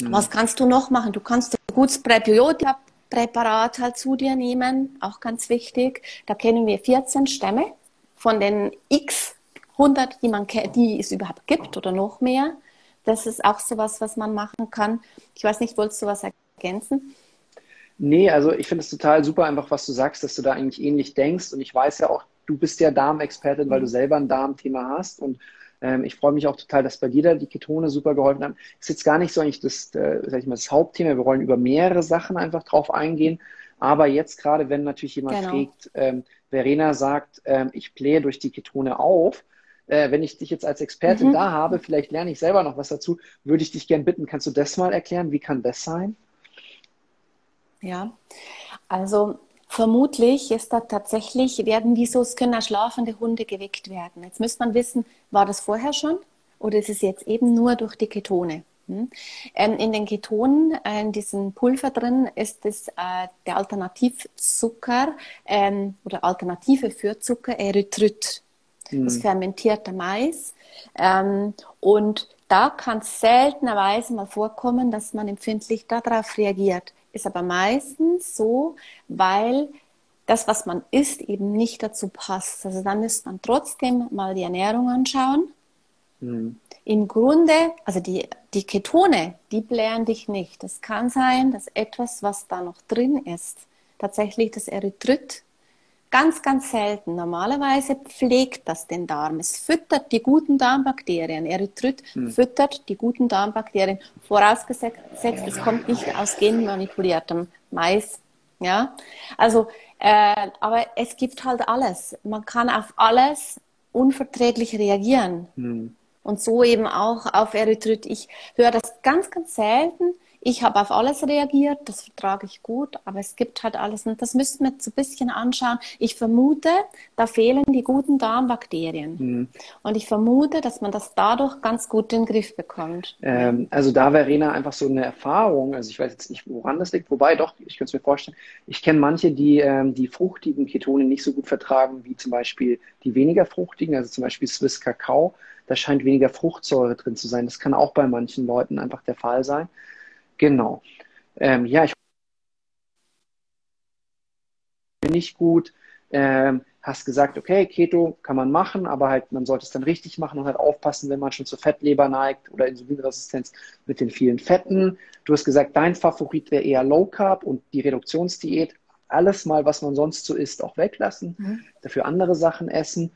Mhm. Was kannst du noch machen? Du kannst ein gutes Präbiotika-Präparat halt zu dir nehmen, auch ganz wichtig. Da kennen wir 14 Stämme von den x 100, die, man, die es überhaupt gibt oder noch mehr. Das ist auch sowas, was man machen kann. Ich weiß nicht, wolltest du was erklären? Ergänzen? Nee, also ich finde es total super, einfach was du sagst, dass du da eigentlich ähnlich denkst. Und ich weiß ja auch, du bist ja Darmexpertin, weil du mhm. selber ein Darmthema hast. Und ähm, ich freue mich auch total, dass bei dir da die Ketone super geholfen haben. Ist jetzt gar nicht so eigentlich das, äh, sag ich mal, das Hauptthema. Wir wollen über mehrere Sachen einfach drauf eingehen. Aber jetzt gerade, wenn natürlich jemand genau. fragt, ähm, Verena sagt, ähm, ich blähe durch die Ketone auf, äh, wenn ich dich jetzt als Expertin mhm. da habe, vielleicht lerne ich selber noch was dazu, würde ich dich gern bitten, kannst du das mal erklären? Wie kann das sein? Ja, also vermutlich ist da tatsächlich, werden die so, es können auch schlafende Hunde geweckt werden. Jetzt müsste man wissen, war das vorher schon oder ist es jetzt eben nur durch die Ketone? Hm? Ähm, in den Ketonen, äh, in diesem Pulver drin, ist es äh, der Alternativzucker ähm, oder Alternative für Zucker Erythrit. Mhm. Das fermentierte Mais. Ähm, und da kann es seltenerweise mal vorkommen, dass man empfindlich darauf reagiert ist aber meistens so, weil das, was man isst, eben nicht dazu passt. Also dann müsste man trotzdem mal die Ernährung anschauen. Mhm. Im Grunde, also die, die Ketone, die blären dich nicht. Es kann sein, dass etwas, was da noch drin ist, tatsächlich das Erythrit Ganz, ganz selten. Normalerweise pflegt das den Darm. Es füttert die guten Darmbakterien. Erythrit hm. füttert die guten Darmbakterien. Vorausgesetzt, es kommt nicht aus genmanipuliertem Mais. Ja, also, äh, aber es gibt halt alles. Man kann auf alles unverträglich reagieren. Hm. Und so eben auch auf Erythrit. Ich höre das ganz, ganz selten ich habe auf alles reagiert, das vertrage ich gut, aber es gibt halt alles und das müssen wir so ein bisschen anschauen. Ich vermute, da fehlen die guten Darmbakterien mhm. und ich vermute, dass man das dadurch ganz gut in den Griff bekommt. Ähm, also da Verena einfach so eine Erfahrung, also ich weiß jetzt nicht, woran das liegt, wobei doch, ich könnte es mir vorstellen, ich kenne manche, die ähm, die fruchtigen Ketone nicht so gut vertragen, wie zum Beispiel die weniger fruchtigen, also zum Beispiel Swiss Kakao da scheint weniger Fruchtsäure drin zu sein. Das kann auch bei manchen Leuten einfach der Fall sein. Genau. Ähm, ja, ich bin nicht gut. Ähm, hast gesagt, okay, Keto kann man machen, aber halt man sollte es dann richtig machen und halt aufpassen, wenn man schon zur Fettleber neigt oder Insulinresistenz mit den vielen Fetten. Du hast gesagt, dein Favorit wäre eher Low Carb und die Reduktionsdiät. Alles mal, was man sonst so isst, auch weglassen, mhm. dafür andere Sachen essen.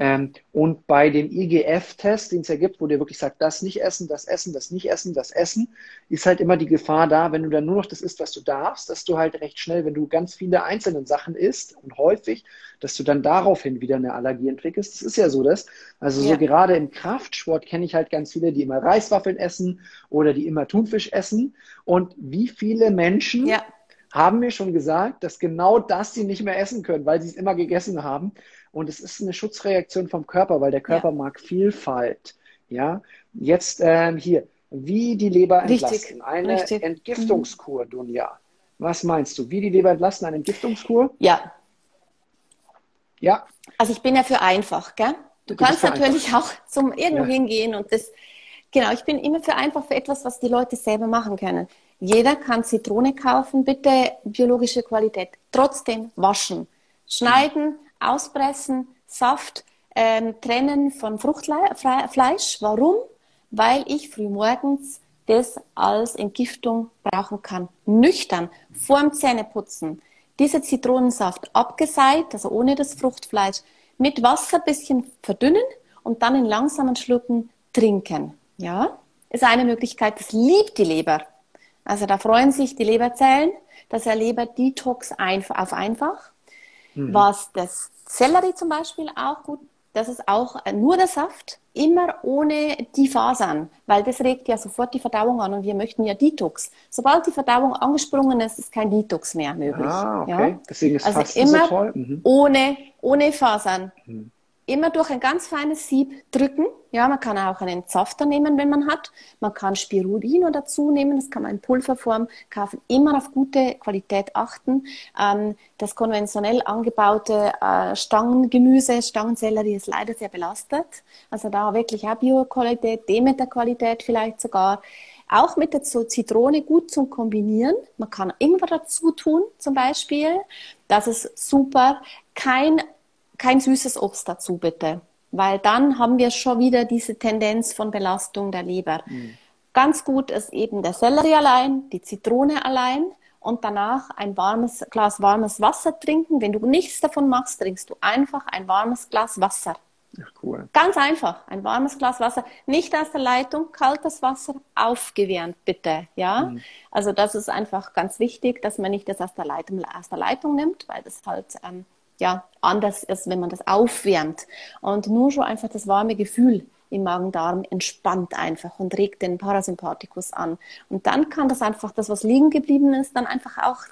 Ähm, und bei dem IGF-Test, den es ja gibt, wo der wirklich sagt, das nicht essen, das essen, das nicht essen, das essen, ist halt immer die Gefahr da, wenn du dann nur noch das isst, was du darfst, dass du halt recht schnell, wenn du ganz viele einzelne Sachen isst und häufig, dass du dann daraufhin wieder eine Allergie entwickelst. Das ist ja so das. Also so ja. gerade im Kraftsport kenne ich halt ganz viele, die immer Reiswaffeln essen oder die immer Thunfisch essen. Und wie viele Menschen ja. haben mir schon gesagt, dass genau das sie nicht mehr essen können, weil sie es immer gegessen haben. Und es ist eine Schutzreaktion vom Körper, weil der Körper ja. mag Vielfalt. Ja, jetzt ähm, hier, wie die Leber entlasten. Richtig. Eine Richtig. Entgiftungskur, Dunja. Was meinst du? Wie die Leber entlasten, eine Entgiftungskur? Ja. Ja. Also ich bin ja für einfach, gell? Du, du kannst natürlich einfach. auch zum irgendwo ja. hingehen und das, genau, ich bin immer für einfach für etwas, was die Leute selber machen können. Jeder kann Zitrone kaufen, bitte biologische Qualität. Trotzdem waschen, schneiden, auspressen, Saft ähm, trennen von Fruchtfleisch. Warum? Weil ich frühmorgens das als Entgiftung brauchen kann. Nüchtern, vorm Zähneputzen. Dieser Zitronensaft abgeseit, also ohne das Fruchtfleisch, mit Wasser bisschen verdünnen und dann in langsamen Schlucken trinken. Ja, ist eine Möglichkeit. Das liebt die Leber. Also da freuen sich die Leberzellen, dass er Leber-Detox auf einfach. Mhm. Was das Sellerie zum Beispiel auch gut, das ist auch nur der Saft, immer ohne die Fasern, weil das regt ja sofort die Verdauung an und wir möchten ja Detox. Sobald die Verdauung angesprungen ist, ist kein Detox mehr möglich. Ah, okay. Ja? Deswegen ist also Fasten immer so toll. Mhm. Ohne, ohne Fasern. Mhm immer durch ein ganz feines Sieb drücken. Ja, man kann auch einen Safter nehmen, wenn man hat. Man kann Spirulino dazu nehmen, das kann man in Pulverform kaufen. Immer auf gute Qualität achten. Ähm, das konventionell angebaute äh, Stangengemüse, Stangensellerie ist leider sehr belastet. Also da wirklich auch Bio-Qualität, Demeter-Qualität vielleicht sogar. Auch mit der Zitrone gut zum Kombinieren. Man kann Ingwer dazu tun, zum Beispiel. Das ist super. Kein kein süßes Obst dazu bitte, weil dann haben wir schon wieder diese Tendenz von Belastung der Leber. Mhm. Ganz gut ist eben der Sellerie allein, die Zitrone allein und danach ein warmes Glas warmes Wasser trinken. Wenn du nichts davon machst, trinkst du einfach ein warmes Glas Wasser. Ach, cool. Ganz einfach, ein warmes Glas Wasser, nicht aus der Leitung, kaltes Wasser, aufgewärmt bitte, ja. Mhm. Also das ist einfach ganz wichtig, dass man nicht das aus der Leitung, aus der Leitung nimmt, weil das halt ähm, ja, anders ist, wenn man das aufwärmt. Und nur schon einfach das warme Gefühl im Magen-Darm entspannt einfach und regt den Parasympathikus an. Und dann kann das einfach, das, was liegen geblieben ist, dann einfach auch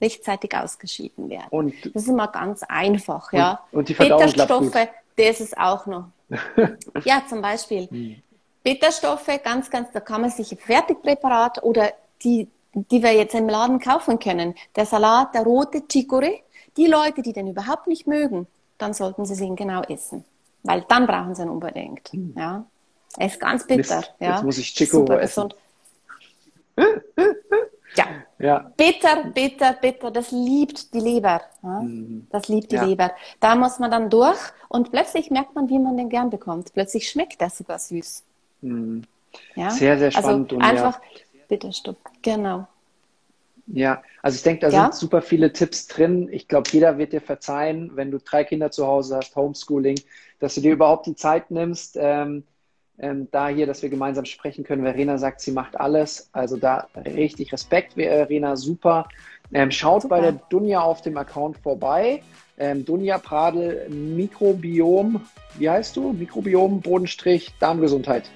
rechtzeitig ausgeschieden werden. Und, das ist immer ganz einfach, und, ja. Und die Verdauung Bitterstoffe, das ist auch noch. [LAUGHS] ja, zum Beispiel. Hm. Bitterstoffe, ganz, ganz, da kann man sich ein Fertigpräparat oder die, die wir jetzt im Laden kaufen können. Der Salat, der rote Chicorée, die Leute, die den überhaupt nicht mögen, dann sollten sie ihn genau essen. Weil dann brauchen sie ihn unbedingt. Hm. Ja. Er ist ganz bitter. Mist, ja. Jetzt muss ich Chico Super essen. [LAUGHS] ja. ja. Bitter, bitter, bitter. Das liebt die Leber. Ja? Mhm. Das liebt die ja. Leber. Da muss man dann durch und plötzlich merkt man, wie man den gern bekommt. Plötzlich schmeckt er sogar süß. Mhm. Ja? Sehr, sehr also spannend. Also einfach Bitterstopp. Genau. Ja, also ich denke, da ja? sind super viele Tipps drin. Ich glaube, jeder wird dir verzeihen, wenn du drei Kinder zu Hause hast, Homeschooling, dass du dir überhaupt die Zeit nimmst, ähm, ähm, da hier, dass wir gemeinsam sprechen können. Verena sagt, sie macht alles. Also da richtig Respekt, Verena, super. Ähm, schaut super. bei der Dunja auf dem Account vorbei. Ähm, Dunja Pradel, Mikrobiom, wie heißt du? Mikrobiom, Bodenstrich, Darmgesundheit.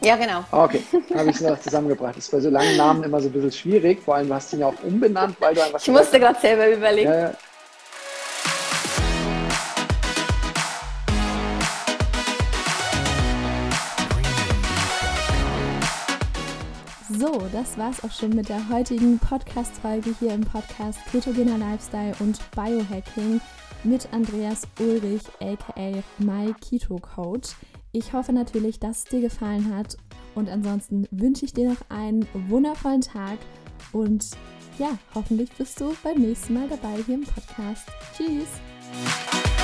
Ja, genau. Okay, habe ich es noch zusammengebracht. Das ist bei so langen Namen immer so ein bisschen schwierig. Vor allem, du hast ihn ja auch umbenannt, weil du einfach. Ich musste gerade selber überlegen. Ja, So, das war's auch schon mit der heutigen Podcast-Folge hier im Podcast Ketogener Lifestyle und Biohacking mit Andreas Ulrich, aka My Keto Coach. Ich hoffe natürlich, dass es dir gefallen hat und ansonsten wünsche ich dir noch einen wundervollen Tag und ja, hoffentlich bist du beim nächsten Mal dabei hier im Podcast. Tschüss!